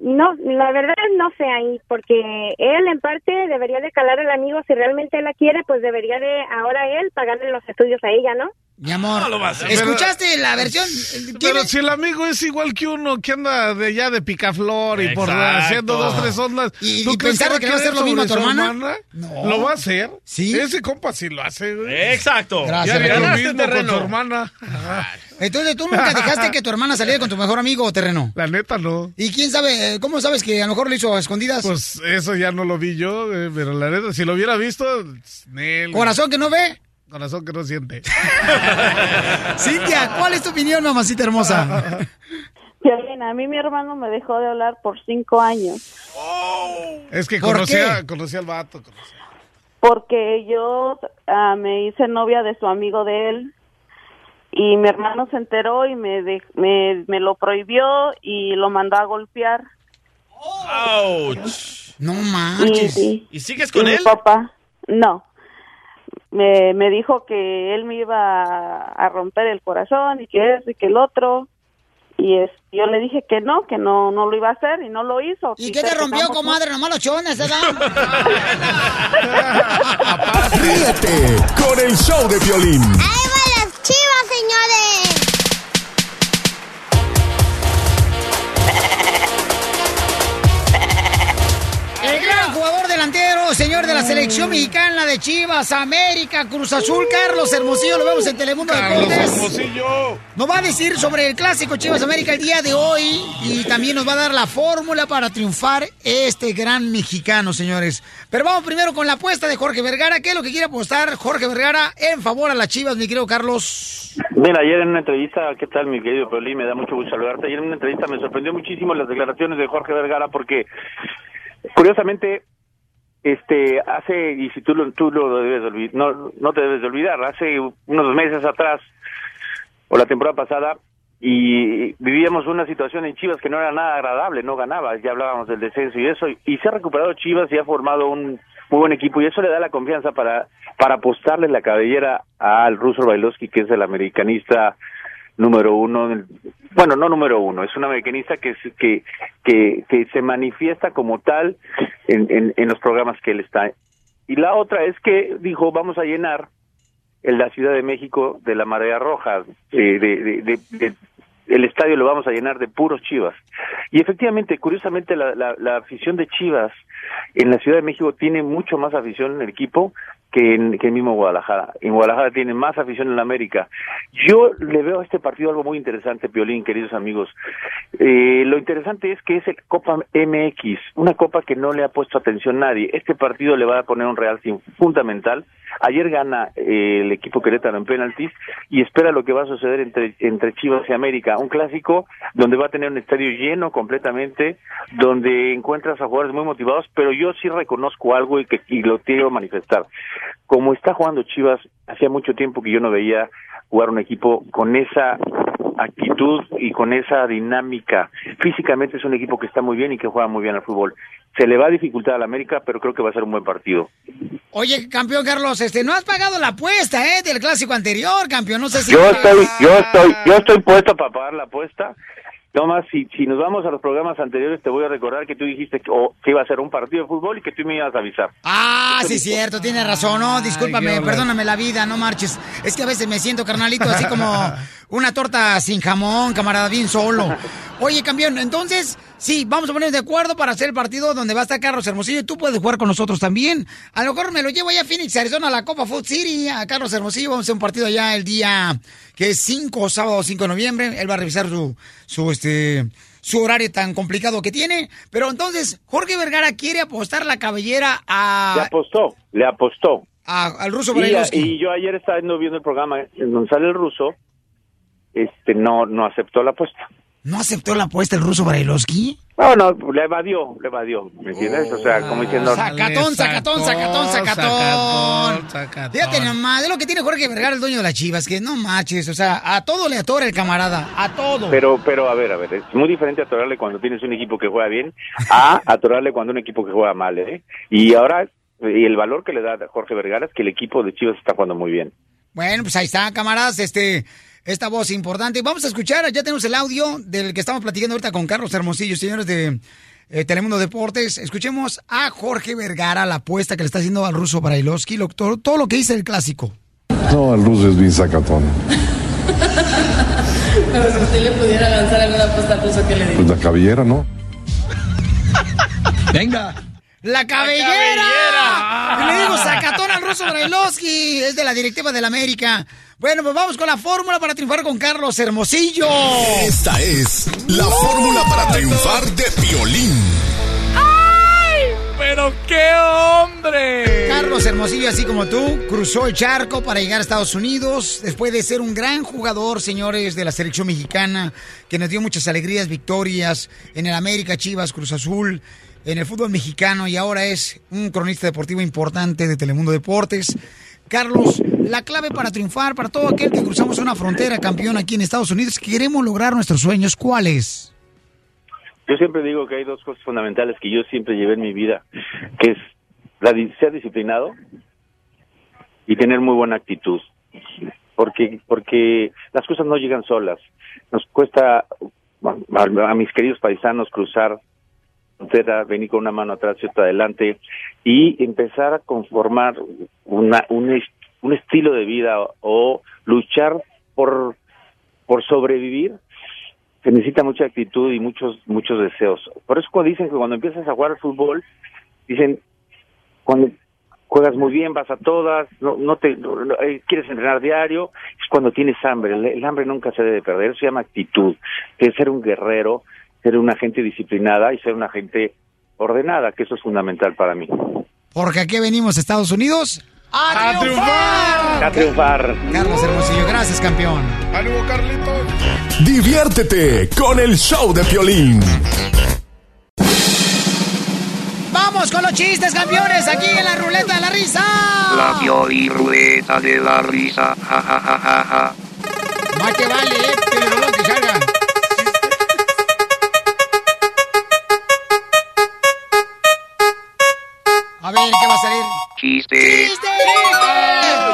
no, la verdad no sé ahí, porque él en parte debería de calar al amigo, si realmente él la quiere, pues debería de ahora él pagarle los estudios a ella, ¿no? Mi amor, No lo va a hacer. ¿escuchaste la versión? Pero si el amigo es igual que uno que anda de allá de picaflor y por haciendo dos, tres ondas. ¿Y- ¿tú y crees pensaba que le va a hacer lo mismo a tu hermana? No. ¿Lo va a hacer? ¿Sí? Ese compa sí lo hace, güey. Exacto. Gracias, Ya lo mismo con su hermana. Entonces, ¿tú nunca dejaste que tu hermana saliera con tu mejor amigo o terreno? La neta no. ¿Y quién sabe, eh, cómo sabes que a lo mejor lo hizo a escondidas? Pues eso ya no lo vi yo, eh, pero la neta, si lo hubiera visto, Nel, ¿Corazón que no ve? Corazón que no siente. Cintia, ¿cuál es tu opinión, mamacita hermosa? A mí mi hermano me dejó de hablar por cinco años. Es que ¿Por conocía, conocía al vato. conocía. porque yo ah, me hice novia de su amigo de él y mi hermano se enteró y me, de- me, me lo prohibió y lo mandó a golpear. Ouch. No manches. Y, ¿Y sigues y con mi él? papá, no. Me, me dijo que él me iba a, romper el corazón y que eso y que el otro. Y es, yo le dije que no, que no no lo iba a hacer y no lo hizo. ¿Y qué te rompió, comadre? Nomás los chones, ¿verdad? Ríete con el show de violín. ¡Ahí van las chivas, señores! Delantero, señor de la selección mexicana de Chivas, América, Cruz Azul, Carlos Hermosillo, lo vemos en Telemundo Carlos Deportes. Hermosillo. Nos va a decir sobre el clásico Chivas América el día de hoy y también nos va a dar la fórmula para triunfar este gran mexicano, señores. Pero vamos primero con la apuesta de Jorge Vergara. ¿Qué es lo que quiere apostar Jorge Vergara en favor a las Chivas, mi querido Carlos? Mira, ayer en una entrevista, ¿qué tal mi querido Peolín? Me da mucho gusto saludarte. Ayer en una entrevista me sorprendió muchísimo las declaraciones de Jorge Vergara porque, curiosamente, este, hace, y si tú lo, tú lo debes de no, no te debes de olvidar, hace unos meses atrás, o la temporada pasada, y vivíamos una situación en Chivas que no era nada agradable, no ganaba, ya hablábamos del descenso y eso, y se ha recuperado Chivas y ha formado un muy buen equipo y eso le da la confianza para para apostarle la cabellera al ruso Bailovsky, que es el americanista número uno, bueno, no número uno, es un americanista que, que, que, se manifiesta como tal en, en, los programas que él está. Y la otra es que dijo, vamos a llenar en la Ciudad de México de la marea roja, de- de- el estadio lo vamos a llenar de puros Chivas. Y efectivamente, curiosamente, la, la, la afición de Chivas en la Ciudad de México tiene mucho más afición en el equipo que en, que mismo Guadalajara. En Guadalajara tiene más afición en América. Yo le veo a este partido algo muy interesante, Piolín, queridos amigos. Eh, lo interesante es que es el Copa MX, una copa que no le ha puesto atención nadie. Este partido le va a poner un real fundamental. Ayer gana eh, el equipo Querétaro en penaltis y espera lo que va a suceder entre, entre Chivas y América. Un clásico donde va a tener un estadio lleno completamente, donde encuentras a jugadores muy motivados, pero yo sí reconozco algo y, que, y lo quiero manifestar. Como está jugando Chivas, hacía mucho tiempo que yo no veía jugar un equipo con esa actitud y con esa dinámica. Físicamente es un equipo que está muy bien y que juega muy bien al fútbol. Se le va a dificultar al América, pero creo que va a ser un buen partido. Oye, campeón Carlos, este, no has pagado la apuesta, ¿eh? Del clásico anterior, campeón. No sé si. Yo estoy, yo estoy, yo estoy puesto para pagar la apuesta. Tomás, si, si nos vamos a los programas anteriores, te voy a recordar que tú dijiste que, o- que iba a ser un partido de fútbol y que tú me ibas a avisar. Ah, sí, cierto, tienes razón. No, discúlpame, perdóname la vida, no marches. Es que a veces me siento, carnalito, así como una torta sin jamón, camarada, bien solo. Oye, campeón, entonces, sí, vamos a ponernos de acuerdo para hacer el partido donde va a estar Carlos Hermosillo y tú puedes jugar con nosotros también. A lo mejor me lo llevo allá a Phoenix, Arizona, a la Copa Food City, a Carlos Hermosillo. Vamos a hacer un partido allá el día que es 5, sábado 5 de noviembre. Él va a revisar su, su, este, su horario tan complicado que tiene. Pero entonces, Jorge Vergara quiere apostar la cabellera Le a, apostó, le apostó. a- al ruso Y, y yo ayer estaba viendo el programa en donde sale el ruso, este no no aceptó la apuesta. ¿No aceptó la apuesta el ruso Brailovsky? No, no, le evadió, le evadió, ¿me entiendes? O sea, como diciendo... Sacatón, sacatón, sacatón, sacatón. Fíjate nomás, es lo que tiene Jorge Vergara, el dueño de las chivas, que no manches, o sea, a todo le atora el camarada, a todo. Pero, pero, a ver, a ver, es muy diferente atorarle cuando tienes un equipo que juega bien a atorarle cuando un equipo que juega mal, ¿eh? Y ahora, y el valor que le da Jorge Vergara es que el equipo de Chivas está jugando muy bien. Bueno, pues ahí está, camaradas, este, esta voz importante. Vamos a escuchar, ya tenemos el audio del que estamos platicando ahorita con Carlos Hermosillo, señores de eh, Telemundo Deportes. Escuchemos a Jorge Vergara, la apuesta que le está haciendo al ruso Brailovsky, lo- todo, todo lo que dice el clásico. No, el ruso es bien sacatón. Pero si usted le pudiera lanzar alguna apuesta al ruso, ¿qué le diría? Pues la cabellera, ¿no? Venga. ¡La cabellera! Y le digo sacatón al ruso Brailovsky, es de la directiva del América. Bueno, pues vamos con la fórmula para triunfar con Carlos Hermosillo. Esta es la fórmula para triunfar de violín. ¡Pero qué hombre! Carlos Hermosillo, así como tú, cruzó el charco para llegar a Estados Unidos después de ser un gran jugador, señores, de la selección mexicana, que nos dio muchas alegrías, victorias en el América, Chivas, Cruz Azul, en el fútbol mexicano y ahora es un cronista deportivo importante de Telemundo Deportes. Carlos, la clave para triunfar, para todo aquel que cruzamos una frontera, campeón aquí en Estados Unidos, que queremos lograr nuestros sueños, ¿cuál es? Yo siempre digo que hay dos cosas fundamentales que yo siempre llevé en mi vida, que es la, ser disciplinado y tener muy buena actitud. Porque, porque las cosas no llegan solas. Nos cuesta a, a mis queridos paisanos cruzar frontera, venir con una mano atrás y otra adelante y empezar a conformar una, un, un estilo de vida o, luchar por, por sobrevivir se necesita mucha actitud y muchos muchos deseos. Por eso cuando dicen que cuando empiezas a jugar al fútbol, dicen cuando juegas muy bien, vas a todas, no, no te no- eh, quieres entrenar diario, es cuando tienes hambre. El, hambre nunca se debe perder, eso se llama actitud, que ser un guerrero, ser una gente disciplinada y ser una gente ordenada, que eso es fundamental para mí. Porque aquí venimos a Estados Unidos a, A triunfar. A triunfar. Carlos Hermosillo, gracias, campeón. ¡Ánimo, Carlitos! Diviértete con el show de Piolín. Vamos con los chistes, campeones, aquí en la ruleta de la risa. La Pioli Ruleta de la Risa. Ja, ja, ja, ja, ja. Más te vale, eh, ver, ¿qué va a salir? Chiste.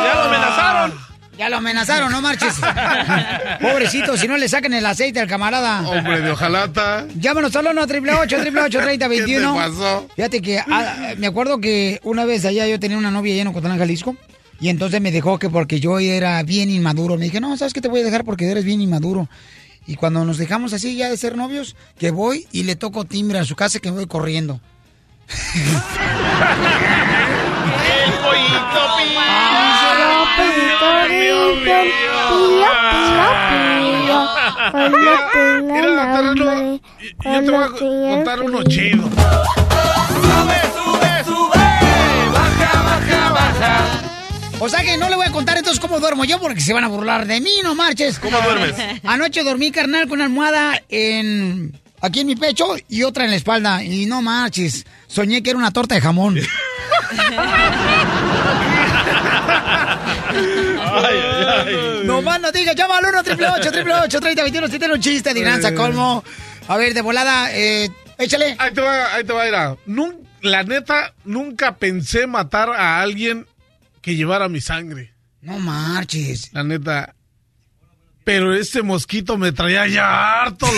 ¡Ya lo amenazaron! Ya lo amenazaron, no marches. Pobrecito, si no le sacan el aceite al camarada. Hombre de ojalata. Llámanos al 1 888 888 3021 ¿Qué te pasó? Fíjate que ah, me acuerdo que una vez allá yo tenía una novia allá en Ocotlán, Jalisco. Y entonces me dejó que porque yo era bien inmaduro. Me dije, no, ¿sabes qué te voy a dejar? Porque eres bien inmaduro. Y cuando nos dejamos así ya de ser novios, que voy y le toco timbre a su casa que me voy corriendo. El pollito Yo te voy a contar uno chido. O sea que no le voy a contar entonces cómo duermo yo porque se van a burlar de mí, no marches. ¿Cómo duermes? Anoche dormí, carnal, con una almohada en aquí en mi pecho y otra en la espalda. Y no marches, soñé que era una torta de jamón. No más no digas, llama al 1 888 3021 si tiene un chiste de Granza Colmo. A ver, de volada, eh, échale. Ahí te va, ahí te va, mira. Nun- la neta, nunca pensé matar a alguien que llevara mi sangre. No marches. La neta. Pero este mosquito me traía ya harto, loco.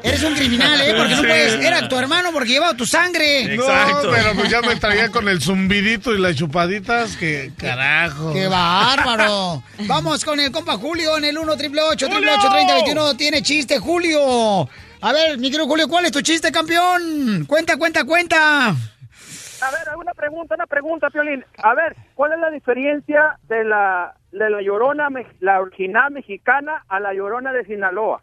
Eres un criminal, ¿eh? Porque no puedes. Era tu hermano porque llevaba tu sangre. No, pero pues ya me traía con el zumbidito y las chupaditas, que carajo. ¡Qué bárbaro! Vamos con el compa Julio en el 1 888 3021 Tiene chiste, Julio. A ver, mi querido Julio, ¿cuál es tu chiste, campeón? Cuenta, cuenta, cuenta. A ver, una pregunta, una pregunta, Piolín. A ver, ¿cuál es la diferencia de la de la llorona, la original mexicana a la llorona de Sinaloa?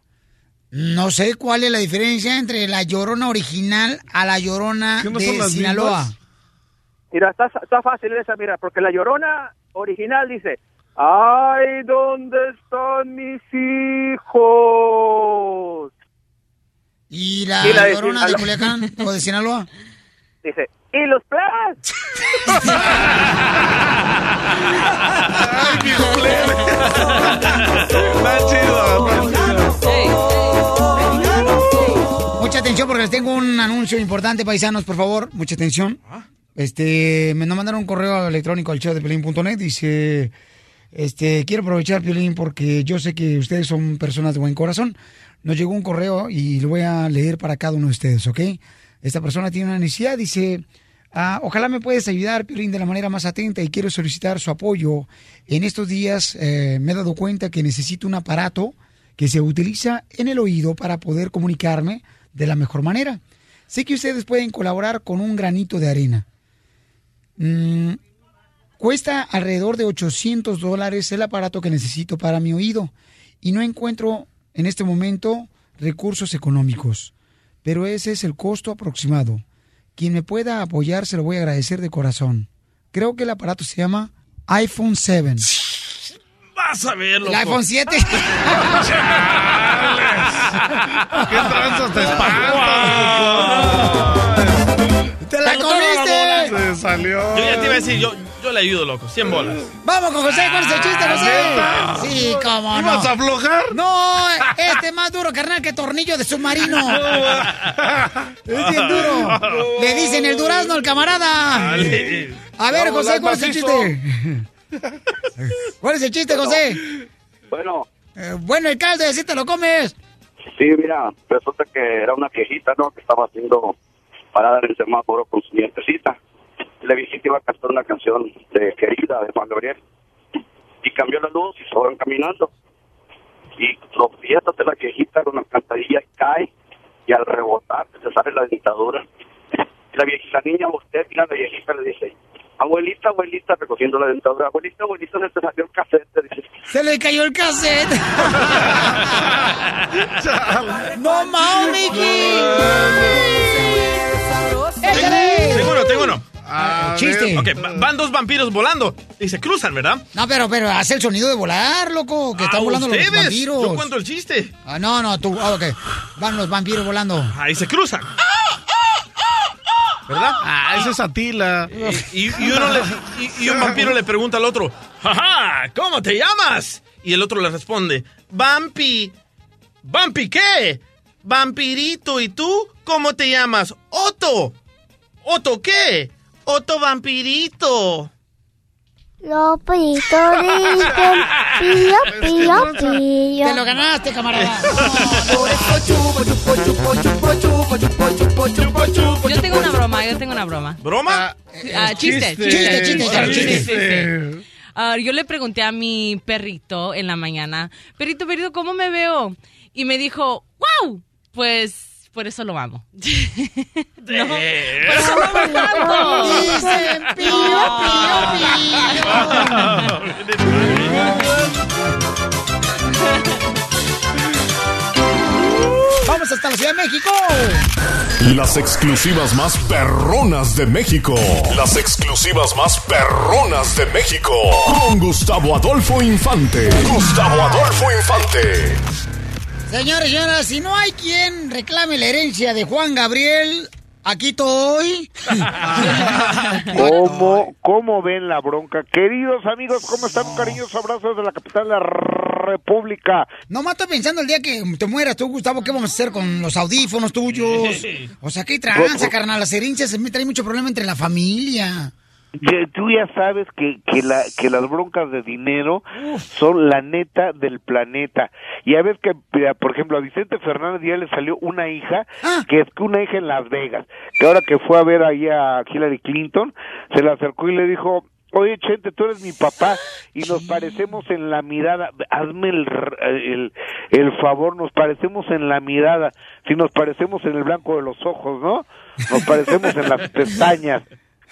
No sé cuál es la diferencia entre la llorona original a la llorona no de Sinaloa. mismas? Mira, está, está fácil esa, mira, porque la llorona original dice, ay, ¿dónde están mis hijos? ¿Y la, Y la de llorona de Sinaloa. Culiacán o de Sinaloa? Dice, ¿y los plebes? Mucha atención porque les tengo un anuncio importante, paisanos, por favor. Mucha atención. Este, me mandaron un correo electrónico al show de Pelín.net. Dice, este, quiero aprovechar, Pelín, porque yo sé que ustedes son personas de buen corazón. Nos llegó un correo y lo voy a leer para cada uno de ustedes, ¿ok? Esta persona tiene una necesidad, dice, ah, ojalá me puedes ayudar, Piolín, de la manera más atenta y quiero solicitar su apoyo. En estos días eh, me he dado cuenta que necesito un aparato que se utiliza en el oído para poder comunicarme de la mejor manera. Sé que ustedes pueden colaborar con un granito de arena. Mm, cuesta alrededor de 800 dólares el aparato que necesito para mi oído y no encuentro en este momento recursos económicos. Pero ese es el costo aproximado. Quien me pueda apoyar se lo voy a agradecer de corazón. Creo que el aparato se llama iPhone 7. Vas a ver, loco. El iPhone 7. ¿Qué tranzas te ¡Te la comiste! Salió. Yo ya te iba a decir, yo, yo le ayudo, loco. 100 bolas. Vamos con José, ¿cuál es el chiste, ¿neta? José? Sí, cómo no. ¿Ibas a aflojar? No, este es más duro, carnal, que tornillo de submarino. es bien duro. Le dicen el durazno al camarada. Dale. A ver, Vamos, José, ¿cuál es el chiste? ¿Cuál es el chiste, José? Bueno, Eh, bueno, el caldo, así te lo comes. sí, mira, resulta que era una viejita, ¿no? Que estaba haciendo parada en el semáforo con su nietecita. La viejita iba a cantar una canción de querida de Juan Gabriel. Y cambió la luz y se fueron caminando. Y tropiézate la viejita con una cantadilla y cae. Y al rebotar se sale la dentadura. Y la viejita niña voltea y la viejita le dice, abuelita, abuelita, recogiendo la dentadura, abuelita, abuelita, se te salió el cassette. Dice, Se le cayó el cassette. no mames, Mickey. ¡Échale! Tengo uno, tengo uno. Ah, chiste. Ok, va- van dos vampiros volando y se cruzan, ¿verdad? No, pero, pero, hace el sonido de volar, loco, que Ah, están volando los ustedes. vampiros. Yo cuento el chiste. Ah, no, no, tú, ah, ok. Van los vampiros volando. Ahí se cruzan. ¿Verdad? Ah, esa es Atila. Y, y uno le- y- y un vampiro le pregunta al otro, ¡Jaja! ¿Cómo te llamas? Y el otro le responde, Vampi. ¿Vampi qué? Vampirito. ¿Y tú? ¿Cómo te llamas? Otto. ¿Otto qué? Otto Vampirito. Pollitos dicen pío, pío, pío. Te lo ganaste, camarada. Yo tengo una broma, yo tengo una broma. ¿Broma? Ah, chiste, chiste, chiste, chiste, chiste, chiste. chiste. Ah, yo le pregunté a mi perrito en la mañana, perrito, perrito, ¿cómo me veo? Y me dijo, wow, pues por eso lo amo. No, por eso lo amo tanto. Dicen pío, Vamos hasta la Ciudad de México. Las exclusivas más perronas de México. Las exclusivas más perronas de México. Con Gustavo Adolfo Infante. Gustavo Adolfo Infante. Señores, señoras, si no hay quien reclame la herencia de Juan Gabriel, aquí estoy. ¿Cómo, ¿Cómo ven la bronca? Queridos amigos, ¿cómo están? Un cariñoso abrazo desde la capital de la República. No estoy pensando el día que te mueras tú, Gustavo, ¿qué vamos a hacer con los audífonos tuyos? O sea, ¿qué tranza, carnal? Las herencias se me traen mucho problema entre la familia. Ya- Tú ya sabes que, que, la, que las broncas de dinero son la neta del planeta. Y a ver que, por ejemplo, a Vicente Fernández ya le salió una hija, que es que una hija en Las Vegas, que ahora que fue a ver ahí a Hillary Clinton, se le acercó y le dijo, oye Chente, tú eres mi papá y nos parecemos en la mirada, hazme el, el, el favor, nos parecemos en la mirada, si nos parecemos en el blanco de los ojos, ¿no? Nos parecemos en las pestañas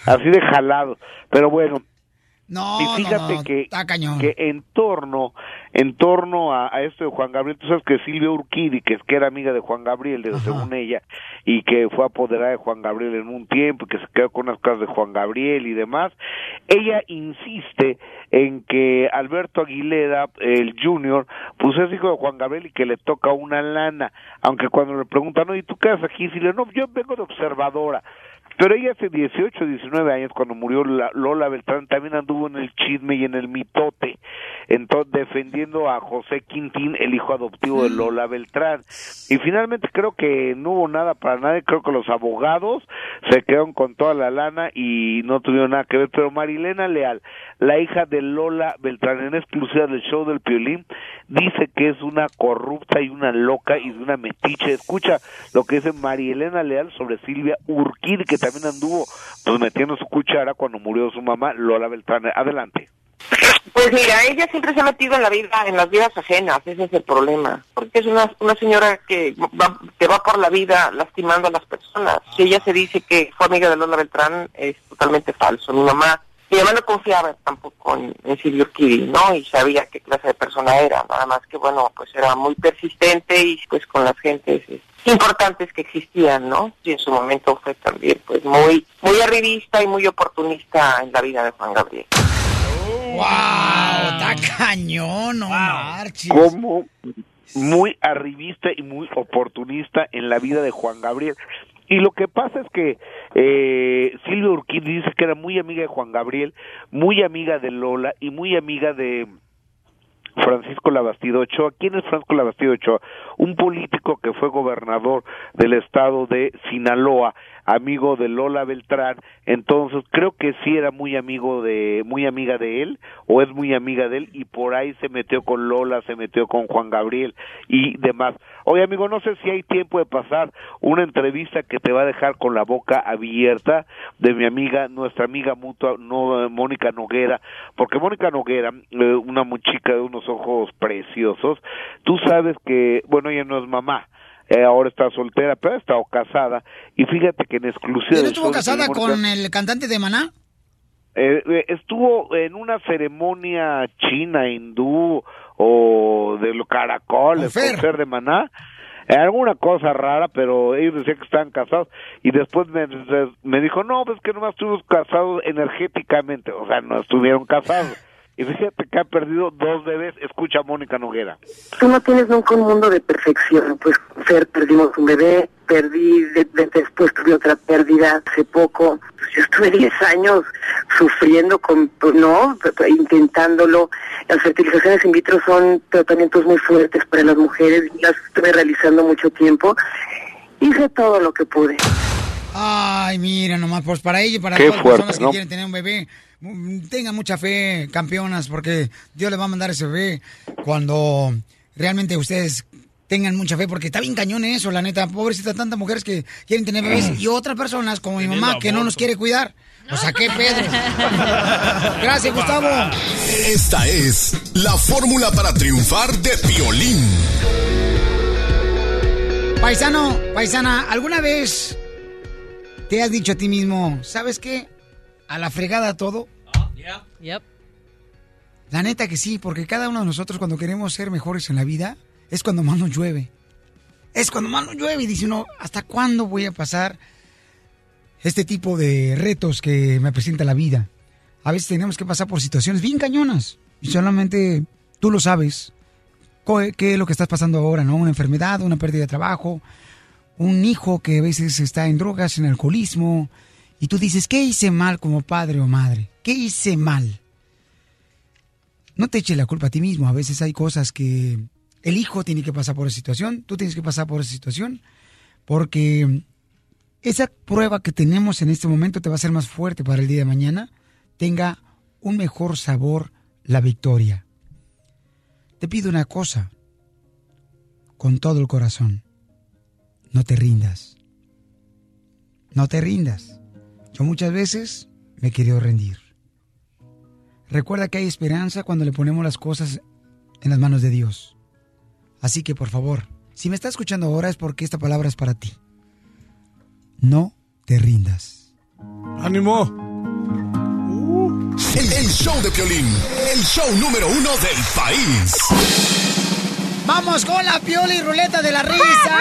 así de jalado. Pero bueno, No, y no, fíjate no, que, está cañón. que en torno, en torno a, a esto de Juan Gabriel, tú sabes que Silvia Urquidi, que es que era amiga de Juan Gabriel, de- según ella, y que fue apoderada de Juan Gabriel en un tiempo, y que se quedó con unas cosas de Juan Gabriel y demás, ella insiste en que Alberto Aguilera, el junior, pues es hijo de Juan Gabriel y que le toca una lana, aunque cuando le preguntan, oye, ¿tú qué haces aquí? Silvia, no, yo vengo de observadora. Pero ella hace 18, 19 años, cuando murió la- Lola Beltrán, también anduvo en el chisme y en el mitote, entonces defendiendo a José Quintín, el hijo adoptivo de Lola Beltrán. Y finalmente creo que no hubo nada para nadie, creo que los abogados se quedaron con toda la lana y no tuvieron nada que ver. Pero Marilena Leal, la hija de Lola Beltrán, en exclusiva del show del Piolín, dice que es una corrupta y una loca y una metiche. Escucha lo que dice Marielena Leal sobre Silvia Urquidi, que también anduvo pues metiendo su cuchara cuando murió su mamá, Lola Beltrán. Adelante. Pues mira, ella siempre se ha metido en la vida, en las vidas ajenas, ese es el problema, porque es una, una señora que va, que va por la vida lastimando a las personas. Si ella se dice que fue amiga de Lola Beltrán, es totalmente falso. Mi mamá, mi mamá no confiaba tampoco en, en Silvio Urquidi, ¿no? Y sabía qué clase de persona era, nada más que bueno, pues era muy persistente y pues con las gentes eh, importantes que existían, ¿no? Y en su momento fue también pues muy, muy arribista y muy oportunista en la vida de Juan Gabriel. ¡Wow! Está cañón, no marches. como muy arribista y muy oportunista en la vida de Juan Gabriel. Y lo que pasa es que eh, Silvia Urquidi dice que era muy amiga de Juan Gabriel, muy amiga de Lola y muy amiga de Francisco Labastido Ochoa. ¿Quién es Francisco Labastido Ochoa? Un político que fue gobernador del estado de Sinaloa, amigo de Lola Beltrán. Entonces creo que sí era muy amigo de, muy amiga de él, o es muy amiga de él, y por ahí se metió con Lola, se metió con Juan Gabriel y demás. Oye amigo, no sé si hay tiempo de pasar una entrevista que te va a dejar con la boca abierta de mi amiga, nuestra amiga mutua, no, Mónica Noguera, porque Mónica Noguera, eh, una chica de unos ojos preciosos, tú sabes que, bueno, ella no es mamá, eh, ahora está soltera, pero ha estado casada, y fíjate que en exclusiva... ¿Pero del estuvo casada con el cantante de Maná? eh, eh, estuvo en una ceremonia china, hindú o de los caracoles, Con Fer. con Fer de Maná, eh, alguna cosa rara, pero ellos decían que estaban casados y después me, me dijo, no, pues que nomás estuvimos casados energéticamente, o sea, no estuvieron casados. Y fíjate que ha perdido dos bebés, escucha a Mónica Noguera. Tú no tienes nunca un mundo de perfección. Pues Fer, perdimos un bebé, perdí, de- de- después tuve otra pérdida hace poco. Pues, yo estuve 10 años sufriendo, con, pues, ¿no? Intentándolo. Las fertilizaciones in vitro son tratamientos muy fuertes para las mujeres. Las estuve realizando mucho tiempo. Hice todo lo que pude. Ay, mira nomás, pues para ello y para Qué todas las fuerte, personas que ¿no? quieren tener un bebé, tengan mucha fe, campeonas, porque Dios les va a mandar ese bebé cuando realmente ustedes tengan mucha fe, porque está bien cañón eso, la neta. Pobrecita, tantas mujeres que quieren tener bebés y otras personas como mi mamá que no nos quiere cuidar. O sea, ¿qué Pedro? Gracias, Gustavo. Esta es la fórmula para triunfar de Piolín. Paisano, paisana, ¿alguna vez te has dicho a ti mismo, ¿sabes qué? A la fregada todo. Yep. La neta que sí, porque cada uno de nosotros cuando queremos ser mejores en la vida es cuando más nos llueve. Es cuando más nos llueve y dice uno, ¿hasta cuándo voy a pasar este tipo de retos que me presenta la vida? A veces tenemos que pasar por situaciones bien cañonas y solamente tú lo sabes. ¿Qué es lo que estás pasando ahora, no? Una enfermedad, una pérdida de trabajo, un hijo que a veces está en drogas, en alcoholismo, y tú dices, ¿qué hice mal como padre o madre? ¿Qué hice mal? No te eches la culpa a ti mismo. A veces hay cosas que el hijo tiene que pasar por esa situación, tú tienes que pasar por esa situación, porque esa prueba que tenemos en este momento te va a hacer más fuerte para el día de mañana, tenga un mejor sabor la victoria. Te pido una cosa, con todo el corazón, no te rindas. No te rindas. Yo muchas veces me he querido rendir. Recuerda que hay esperanza cuando le ponemos las cosas en las manos de Dios. Así que por favor, si me estás escuchando ahora es porque esta palabra es para ti. No te rindas. ¡Ánimo! El, el show de Piolín, el show número uno del país. Vamos con la pioli ruleta de la risa.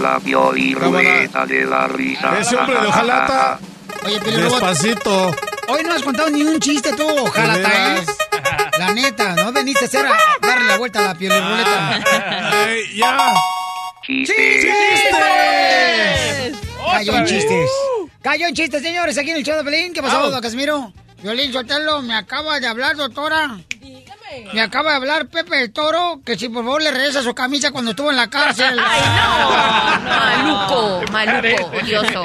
La pioli ruleta de la risa. Ese hombre de hojalata. Oye, Piolín Despacito. hoy no has contado ni un chiste tú, ojalá, De ¿eh? La neta, no veniste a hacer a darle la vuelta a la pioli ruleta. Ey, ya. ¡Chistes! Cayó en chistes. Cayó en chistes, señores, aquí en el show de Pelín. ¿Qué pasó, don Casimiro? Violín Sotelo, me acaba de hablar, doctora. Me acaba de hablar Pepe el Toro, que si por favor le regresa su camisa cuando estuvo en la cárcel. ¡Ay, no! Maluco, maluco, odioso.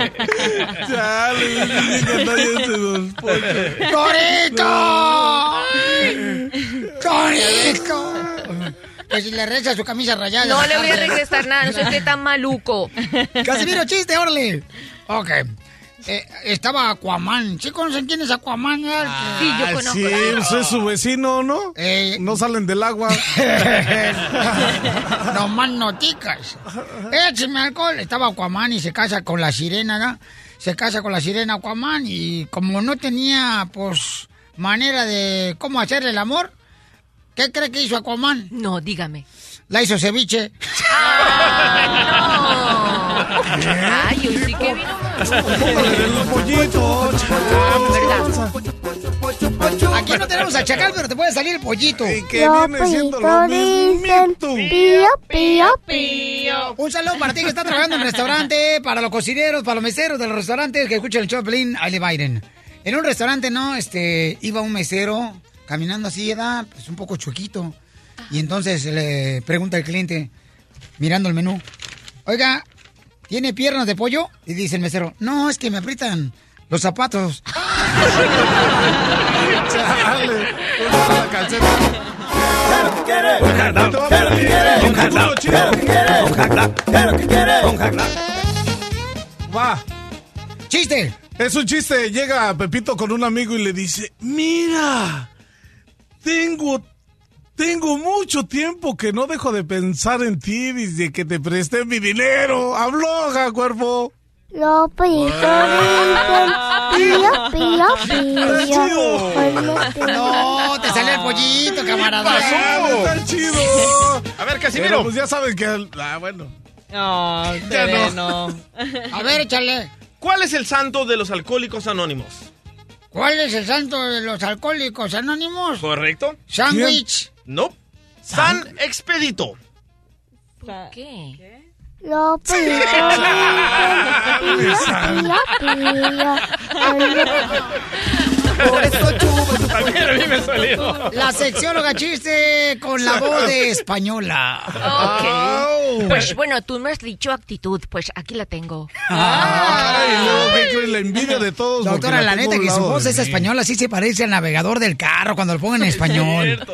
Chale, dije que nadie se nos ponche. ¡Torito! ¡Torito! Que si le regresa su camisa rayada. No le voy a regresar nada, no soy usted tan maluco. Casimiro, chiste, órale. Ok. Eh, estaba Aquaman. ¿Sí conocen quién es Aquaman? Sí, yo Ah, conozco. Sí, pues es su vecino, ¿no? Eh, No salen del agua. no más noticas. Écheme alcohol. Estaba Aquaman y se casa con la sirena, ¿no? Se casa con la sirena Aquaman y como no tenía, pues, manera de cómo hacer el amor, ¿qué cree que hizo Aquaman? No, dígame. La hizo ceviche. Ay, hoy sí que vino. Aquí no tenemos a Chacal, pero te puede salir el pollito. Que viene siendo lo mismito. Pío, pío, pío. Un saludo para ti que está trabajando en el restaurante, para los cocineros, para los meseros de los restaurantes que escuchan el Choplin, ahí le Biden. En un restaurante, ¿no? Este, iba un mesero caminando así, edad, pues un poco chuequito. Y entonces le pregunta al cliente, mirando el menú, oiga, ¿tiene piernas de pollo? Y dice el mesero, no, es que me aprietan los zapatos. Chale. La calceta. Va. ¡Chiste! Es un chiste. Llega Pepito con un amigo y le dice, mira, tengo, tengo mucho tiempo que no dejo de pensar en ti desde que te presté mi dinero. Habloja, cuerpo. Pollitos dicen pío, pío, pío. No, te sale el pollito, camarada. Pasó, está chido. A ver, Pero Casimiro. pues ya sabes que... Ah, bueno. No, Ya no. A ver, échale. ¿Cuál es el santo de los alcohólicos anónimos? ¿Cuál es el santo de los alcohólicos anónimos? ¿Correcto? Sándwich. No. San Expedito. ¿Por qué? Pío, pío, pío. También a mí me salió. La seccióloga chiste con la voz de española. Ok. Pues bueno, tú me has dicho actitud, pues aquí la tengo. Ay, no, ¿qué crees? La envidia de todos. Doctora, la neta que su voz es española, sí se parece al navegador del carro cuando lo pongan en español.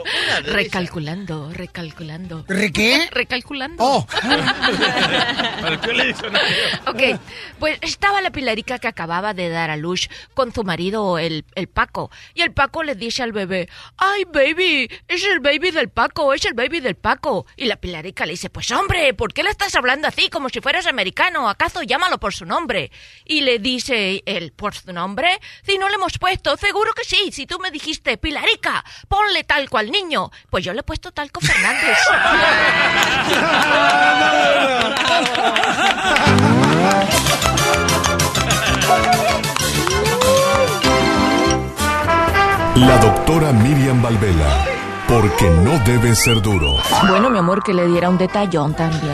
Recalculando, recalculando. ¿Re qué? Recalculando. Oh. Ok, pues estaba la pilarica que acababa de dar a luz con su marido, el, el Paco. Y el Paco le dice al bebé, ay, baby, es el baby del Paco, es el baby del Paco. Y la Pilarica le dice, pues hombre, ¿por qué le estás hablando así como si fueras americano? ¿Acaso llámalo por su nombre? Y le dice él, ¿por su nombre? Si no le hemos puesto, seguro que sí. Si tú me dijiste, Pilarica, ponle talco al niño, pues yo le he puesto talco Fernández. La doctora Miriam Valvela, porque no debe ser duro. Bueno, mi amor, que le diera un detallón también.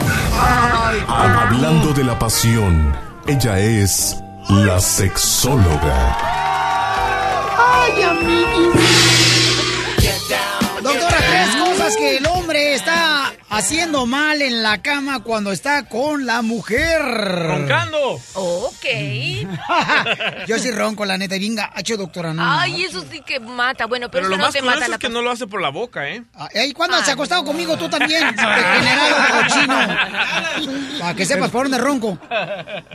Hablando de la pasión, ella es la sexóloga. Ay. Doctora, tres cosas que el hombre está haciendo mal en la cama cuando está con la mujer. Roncando. Ok. Yo sí ronco, la neta. y Bien gacho, doctora. No, Ay, eso sí que mata. Bueno, pero, Pero lo eso no más te mata es la que no lo hace por la boca, ¿eh? ¿Y cuándo se ha acostado conmigo tú también? Degenerado cochino. Para que sepas por dónde ronco.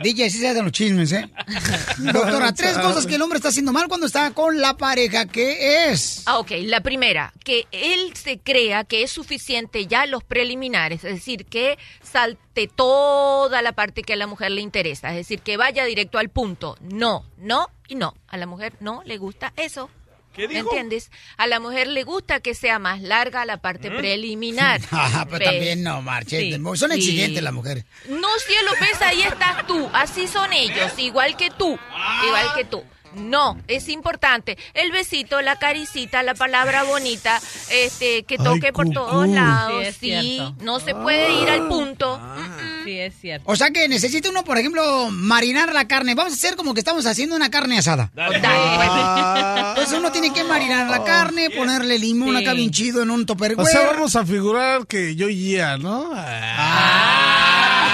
DJ, sí se hacen los chismes, ¿eh? Doctora, tres cosas que el hombre está haciendo mal cuando está con la pareja. ¿Qué es? Ah, ok. La primera, que él se crea que es suficiente ya los preliminares, es decir, que salte toda la parte que a la mujer le interesa, es decir, que vaya directo al punto. No, no y no. A la mujer no le gusta eso. ¿Qué dijo? ¿Entiendes? A la mujer le gusta que sea más larga la parte preliminar. Ah, pero ¿Ves? también no, marche. Sí, Son sí. exigentes las mujeres. No, cielo, ves, ahí estás tú. Así son ellos, igual que tú. Igual que tú. No, es importante. El besito, la caricita, la palabra bonita, este, que Ay, toque por todos lados. Sí, Sí, no se puede ir al punto. Sí, es cierto. O sea que necesita uno, por ejemplo, marinar la carne. Vamos a hacer como que estamos haciendo una carne asada. Dale. Entonces uno tiene que marinar la carne, ponerle limón Sí. acá bien chido en un O topperware. sea, vamos a figurar que yo ya, ¿no?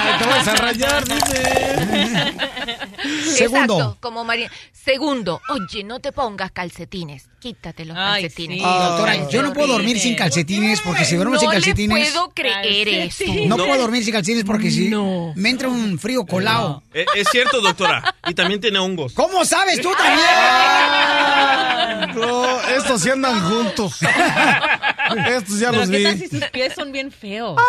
Ay, te vas a rayar, dime. Segundo. Exacto, como María. Segundo, oye, no te pongas calcetines. Quítate los Ay, calcetines. sí. Ah, doctora, yo no puedo dormir sin calcetines porque si duermo sin no le calcetines... puedo creer eso. No, puedo dormir sin calcetines porque si No. me entra un frío colado. Eh, Es cierto, doctora. Y también tiene hongos. ¿Cómo sabes tú también? No, estos sí andan juntos. Estos ya Pero los ¿qué vi. tal si sus pies son bien feos?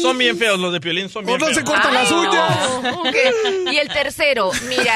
Son bien feos los de Piolín, son bien no se cortan las uñas. no. Y el tercero, mira,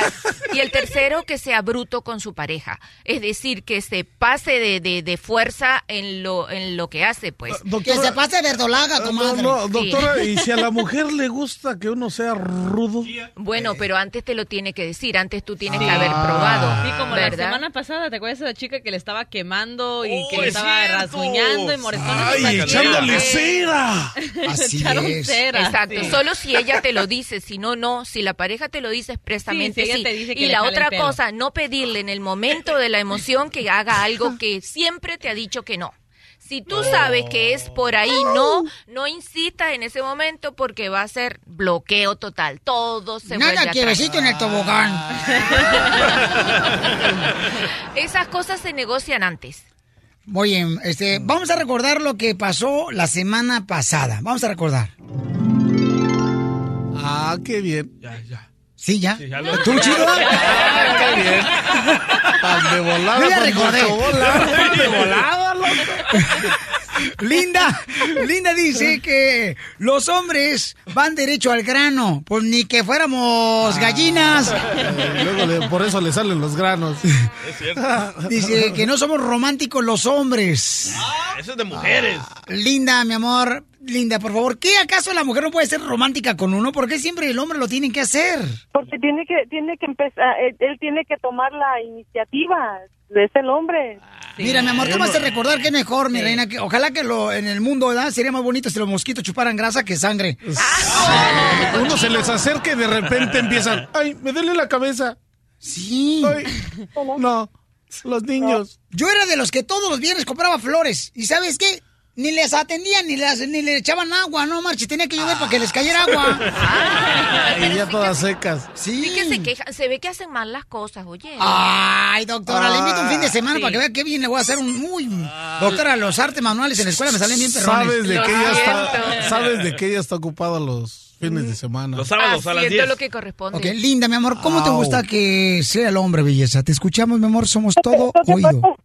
y el tercero que sea bruto con su pareja. Es decir, que se pase de, de, de fuerza en lo, en lo que hace, pues. Que se pase verdolaga, No, comadre. no, doctora, y si a la mujer le gusta que uno sea rudo. Bueno, pero antes te lo tiene que decir, antes tú tienes que haber probado. Sí, como la ¿verdad? semana pasada, ¿te acuerdas de esa chica que le estaba quemando y Oh, que le es estaba cierto. rasguñando y moretones? ¡Ay, la echándole cera! Así Echaron es. cera. Exacto, sí. solo si ella te lo dice, si no, no. Si la pareja te lo dice expresamente, Sí, si sí. ella te dice que y la otra cosa, no pedirle en el momento de la emoción que haga algo que siempre te ha dicho que no. Si tú sabes que es por ahí, no, no insistas en ese momento porque va a ser bloqueo total. Todo se vuelve Nada atrás. besito en el tobogán. Esas cosas se negocian antes. Oye, este, vamos a recordar lo que pasó la semana pasada. Vamos a recordar. Ah, qué bien. Ya, ya. ¿Sí, ya? Sí, ya lo- ¿Tú, chido? Ah, qué bien. Tan de volada, Yo ya tan recordé. de volada. De volada, loco. Linda, Linda dice que los hombres van derecho al grano, pues ni que fuéramos gallinas. Eh, Luego le- por eso le salen los granos. Es cierto. Dice que no somos románticos los hombres. Eso es de mujeres. Linda, mi amor, Linda, por favor, ¿qué acaso la mujer no puede ser romántica con uno? ¿Por qué siempre el hombre lo tiene que hacer? Porque tiene que, tiene que empezar, él, él tiene que tomar la iniciativa, es el hombre. Mira, mi amor, tú me haces recordar que es mejor, mi reina, que ojalá que lo en el mundo, ¿verdad? Sería más bonito si los mosquitos chuparan grasa que sangre. Uno se les acerca y de repente empiezan. ¡Ay, me duele la cabeza! Sí. Ay, no, los niños. Yo era de los que todos los viernes compraba flores. ¿Y sabes qué? Ni les atendían, ni les, ni le echaban agua, no, Marchi, tenía que llover para que les cayera agua. Y ya todas secas. Sí que se quejan, se ve que hacen mal las cosas, oye. Ay, doctora, le invito un fin de semana Sí. para que vea qué bien le voy a hacer un muy... Doctora, los artes manuales en la escuela me salen bien perrones. ¿Sabes de ella siento. está, sabes de que ella está ocupada los fines de semana? Los sábados a las Haciendo 10. lo que corresponde. Ok, linda, mi amor, ¿cómo te gusta que sea el hombre, belleza? Te escuchamos, mi amor, somos todo oído.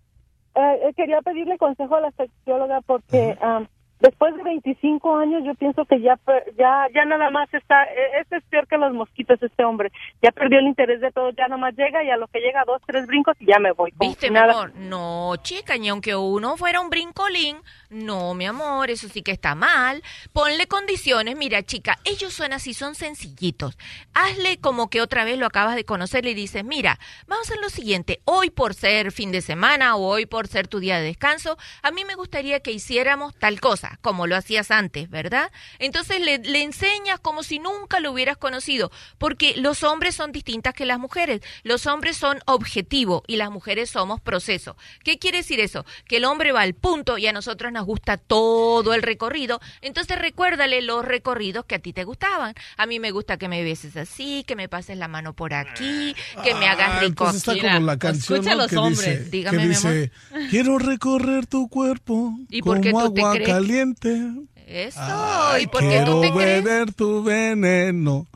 Pasa- eh, quería pedirle consejo a la sexóloga porque am, después de 25 años yo pienso que ya ya ya nada más está eh, este es peor que los mosquitos este hombre ya perdió el interés de todo ya nada más llega y a lo que llega dos tres brincos y ya me voy ¿Viste, si mi nada. amor? No, chica, ni aunque uno fuera un brincolín, no, mi amor, eso sí que está mal. Ponle condiciones, mira, chica, ellos son así, son sencillitos. Hazle como que otra vez lo acabas de conocer y dices, mira, vamos a hacer lo siguiente, hoy por ser fin de semana o hoy por ser tu día de descanso, a mí me gustaría que hiciéramos tal cosa, como lo hacías antes, ¿verdad? Entonces le, le enseñas como si nunca lo hubieras conocido, porque los hombres son distintas que las mujeres. Los hombres son objetivo y las mujeres somos proceso. ¿Qué quiere decir eso? Que el hombre va al punto y a nosotros nos gusta todo el recorrido. Entonces recuérdale los recorridos que a ti te gustaban. A mí me gusta que me beses así, que me pases la mano por aquí, que me hagas Ah, rico entonces está aquí. como la canción Escucha a los que hombres. dice, Dígame, que mi dice, quiero recorrer tu cuerpo ¿Y por qué como tú te agua crees? Caliente. Eso, Ay, ¿y por qué quiero tú te crees? beber tu veneno.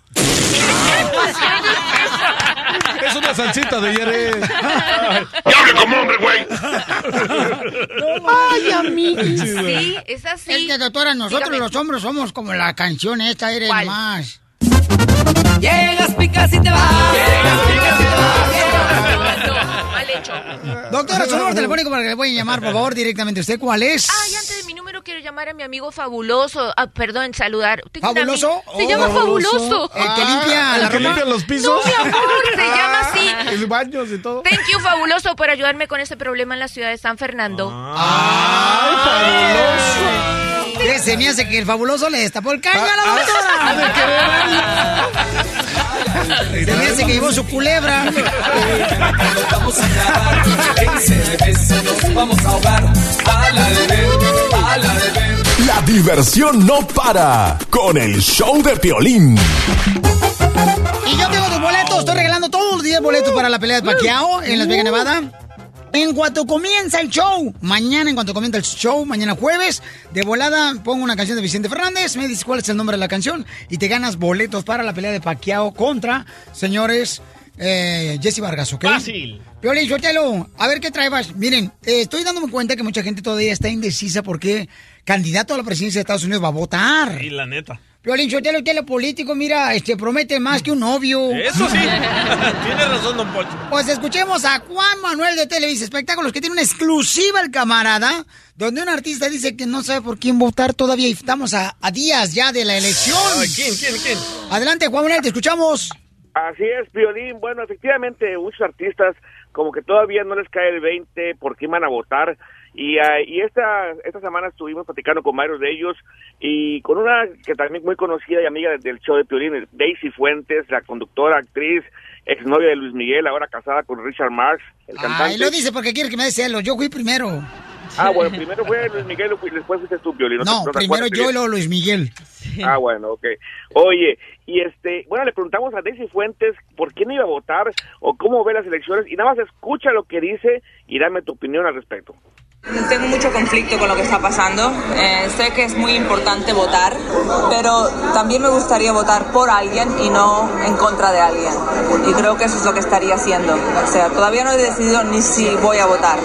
Es una salsita de Yere. ¡Hable como hombre, güey! Ay, amiguis. Sí, es así. Es que, doctora, nosotros Dígame. los hombres somos como la canción esta, eres ¿Cuál? más. Llegas, picas y te vas. Llegas, picas y te No, mal hecho. Doctora, su número telefónico para que le pueden llamar, por favor, directamente. ¿Usted cuál es? Ay, antes quiero llamar a mi amigo fabuloso. Ah, perdón, saludar. Tengo ¿Fabuloso? Se Oh, llama Fabuloso. Fabuloso. El que limpia ¿El la que ropa. limpia los pisos? No, mi amor, se llama así. El baños y todo. Thank you, Fabuloso, por ayudarme con ese problema en la ciudad de San Fernando. ¡Ay, fabuloso! Se me hace que el fabuloso le destapó el caño a la doctora. Se me hace que llevó su culebra. vamos a nos vamos ahogar. A la de ver, a la de ver. La diversión no para con el show de Piolín. Y yo tengo tus boletos. Estoy regalando todos los días boletos para la pelea de Pacquiao en Las Vegas, Nevada. En cuanto comienza el show, mañana en cuanto comienza el show, mañana jueves, de volada pongo una canción de Vicente Fernández, me dices cuál es el nombre de la canción y te ganas boletos para la pelea de Pacquiao contra, señores, eh, Jesse Vargas, ¿ok? Fácil. Piolín, Sotelo, a ver qué traebas. Miren, eh, estoy dándome cuenta que mucha gente todavía está indecisa porque candidato a la presidencia de Estados Unidos va a votar. Y la neta. Piolín, Sotelo, usted lo político, mira, este, promete más que un novio. Eso sí. Tiene razón, don Pocho. Pues escuchemos a Juan Manuel de Televisa Espectáculos, que tiene una exclusiva el camarada, donde un artista dice que no sabe por quién votar todavía y estamos a, a días ya de la elección. Ay, ¿Quién, quién, quién? Adelante, Juan Manuel, te escuchamos. Así es, Violín. Bueno, efectivamente, muchos artistas como que todavía no les cae el 20 por quién van a votar. Y, ah, y esta, esta semana estuvimos platicando con varios de ellos y con una que también muy conocida y amiga del show de Piolín, Daisy Fuentes, la conductora, actriz, exnovia de Luis Miguel, ahora casada con Richard Marx, el cantante. Ay, lo dice porque quiere que me dé celos. Yo fui primero. Ah, bueno, primero fue Luis Miguel, y después fuiste tú, Piolín. No, primero yo y luego Luis Miguel. Ah, bueno, ok. Oye, y este, bueno, le preguntamos a Daisy Fuentes por quién iba a votar o cómo ve las elecciones y nada más escucha lo que dice y dame tu opinión al respecto. Tengo mucho conflicto con lo que está pasando. Eh, sé que es muy importante votar, pero también me gustaría votar por alguien y no en contra de alguien. Y creo que eso es lo que estaría haciendo. O sea, todavía no he decidido ni si voy a votar,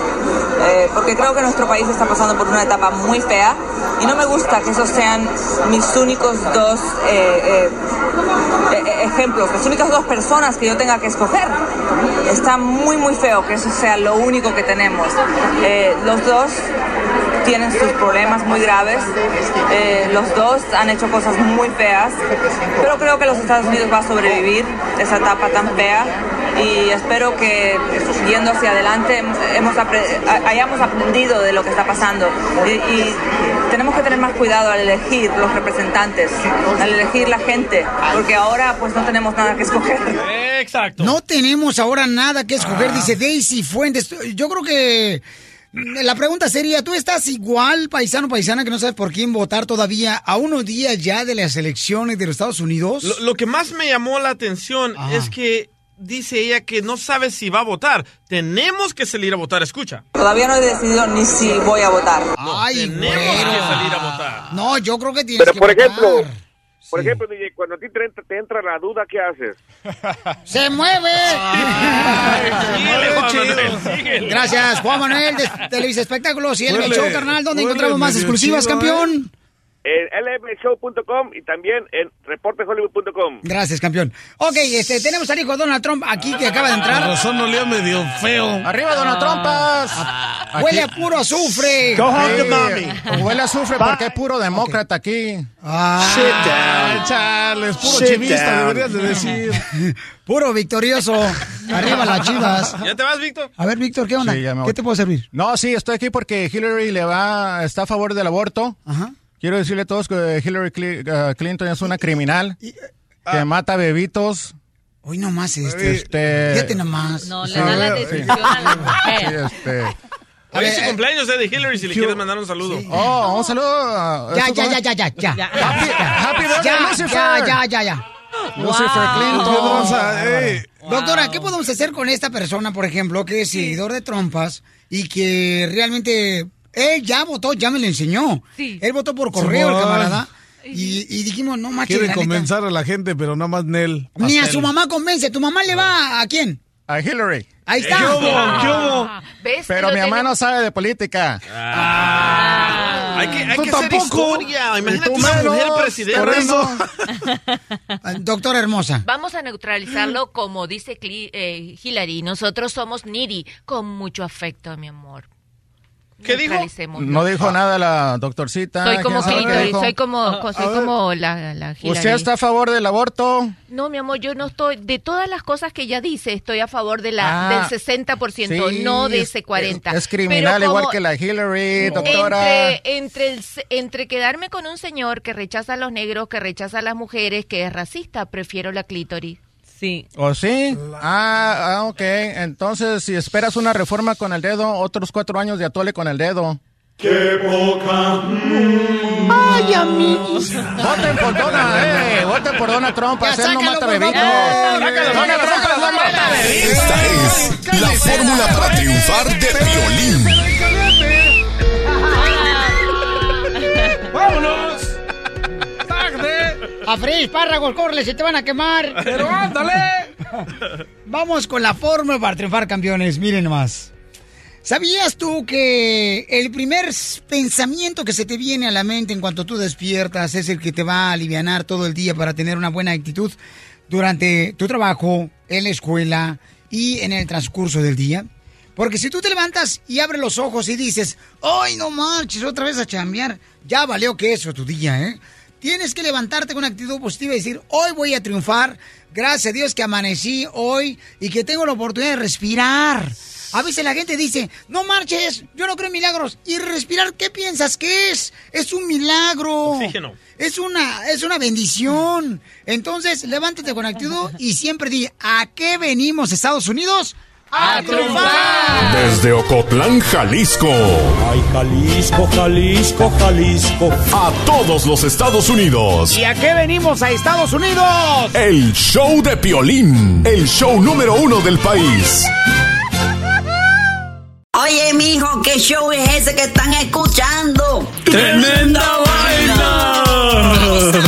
Eh, porque creo que nuestro país está pasando por una etapa muy fea y no me gusta que esos sean mis únicos dos eh, eh, eh, ejemplos, las únicas dos personas que yo tenga que escoger. Está muy, muy feo que eso sea lo único que tenemos. Eh, los dos tienen sus problemas muy graves, eh, los dos han hecho cosas muy feas, pero creo que los Estados Unidos va a sobrevivir esa etapa tan fea y espero que yendo hacia adelante hemos apre- hayamos aprendido de lo que está pasando y, y tenemos que tener más cuidado al elegir los representantes, al elegir la gente, porque ahora pues no tenemos nada que escoger. Exacto. No tenemos ahora nada que escoger, dice Daisy Fuentes. Yo creo que la pregunta sería, ¿tú estás igual, paisano, paisana, que no sabes por quién votar todavía a unos días ya de las elecciones de los Estados Unidos? Lo, lo que más me llamó la atención es que dice ella que no sabe si va a votar. Tenemos que salir a votar, escucha. Todavía no he decidido ni si voy a votar. Ay, Tenemos que salir a votar. No, yo creo que tienes Pero que por votar. ejemplo, Por ejemplo, DJ, cuando a ti te entra, te entra la duda, ¿qué haces? ¡Se mueve! Gracias, Juan Manuel de Televisa Espectáculos y el Show, carnal. ¿Dónde huele encontramos más exclusivas, chido, campeón? En lmshow.com y también en reportehollywood.com. Gracias, campeón. Ok, este, tenemos al hijo Donald Trump aquí que acaba de entrar. Con razón olía medio feo. ¡Arriba, Donald Trumpas! Huele a puro azufre. Go home to mommy. Huele a azufre porque es puro demócrata aquí. Ah, Charles, puro Sit chivista, down. deberías de decir. Puro victorioso. Arriba las chivas. ¿Ya te vas, Víctor? A ver, Víctor, ¿qué onda? Sí, ya me voy. ¿Qué te puedo servir? No, sí, estoy aquí porque Hillary le va, está a favor del aborto. Ajá. Quiero decirle a todos que Hillary uh, Clinton es una criminal eh, que mata bebitos. Hoy nomás este. Este, Fíjate nomás. No, le Sí, da la sí. descripción a la mujer. Sí, este. Hoy es ver, su eh, cumpleaños eh, de Hillary, si le quieres mandar un saludo. Oh, un saludo. Ya, ya, ya, ya, ya, ya. Happy, happy birthday, Ya, Lucifer. ya, ya, ya, ya. Lucifer Clinton. Doctora, ¿qué podemos hacer con esta persona, por ejemplo, que es seguidor de trompas y que realmente él ya votó, ya me lo enseñó? Sí. Él votó por correo, el camarada. Y, y dijimos, no manches, Quiere convencer a la gente, pero nada más Nel. Ni a su mamá convence. ¿Tu mamá le va a quién? A Hillary. Ahí está. ¿Qué hubo? ¿Qué hubo? ¿Ves? Pero mi mamá no sabe de política. Hay que, hay Tú que hacer tampoco. historia. Imagínate tú menos. mujer Por presidente. eso. Ah, Doctora hermosa. Vamos a neutralizarlo como dice Cli- eh, Hillary. Nosotros somos needy, con mucho afecto, mi amor. ¿Qué dijo? No dijo nada la doctorcita. Soy como ¿Quién sabe qué clítoris, dijo? soy como, A- soy como la, la Hillary. ¿Usted está a favor del aborto? No, mi amor, yo no estoy, de todas las cosas que ella dice, estoy a favor de la, Ah, del 60%, Sí, no de es- ese 40%. Es, es criminal Pero igual como que la Hillary, doctora. Entre, entre, el entre quedarme con un señor que rechaza a los negros, que rechaza a las mujeres, que es racista, prefiero la clítoris. Sí. ¿O sí? Ah, ah, ok. Entonces, si esperas una reforma con el dedo, otros cuatro años de atole con el dedo. ¡Qué poca! Ay, amigos. Voten por Donald, eh. Voten por Donald Trump. Hacer no mata bebitos. favor. Donald Trump no mata bebitos. Esta es la fórmula para triunfar de violín. A freír espárragos, córrele, se te van a quemar. ¡Pero ándale! Vamos con la fórmula para triunfar, campeones. Miren nomás. ¿Sabías tú que el primer pensamiento que se te viene a la mente en cuanto tú despiertas es el que te va a alivianar todo el día para tener una buena actitud durante tu trabajo, en la escuela y en el transcurso del día? Porque si tú te levantas y abres los ojos y dices, ¡ay, no marches, otra vez a chambear! Ya valió que eso tu día, ¿eh? Tienes que levantarte con una actitud positiva y decir, hoy voy a triunfar, gracias a Dios que amanecí hoy y que tengo la oportunidad de respirar. A veces la gente dice, no marches, yo no creo en milagros. ¿Y respirar qué piensas que es? Es un milagro. Oxígeno. Es una, es una bendición. Entonces, levántate con actitud y siempre di, ¿a qué venimos, Estados Unidos? ¡A triunfar! Desde Ocotlán, Jalisco. Ay, Jalisco, Jalisco, Jalisco. A todos los Estados Unidos. ¿Y a qué venimos a Estados Unidos? El show de Piolín. El show número uno del país. Oye, mijo, ¿qué show es ese que están escuchando? ¡Tremenda vaina! Hola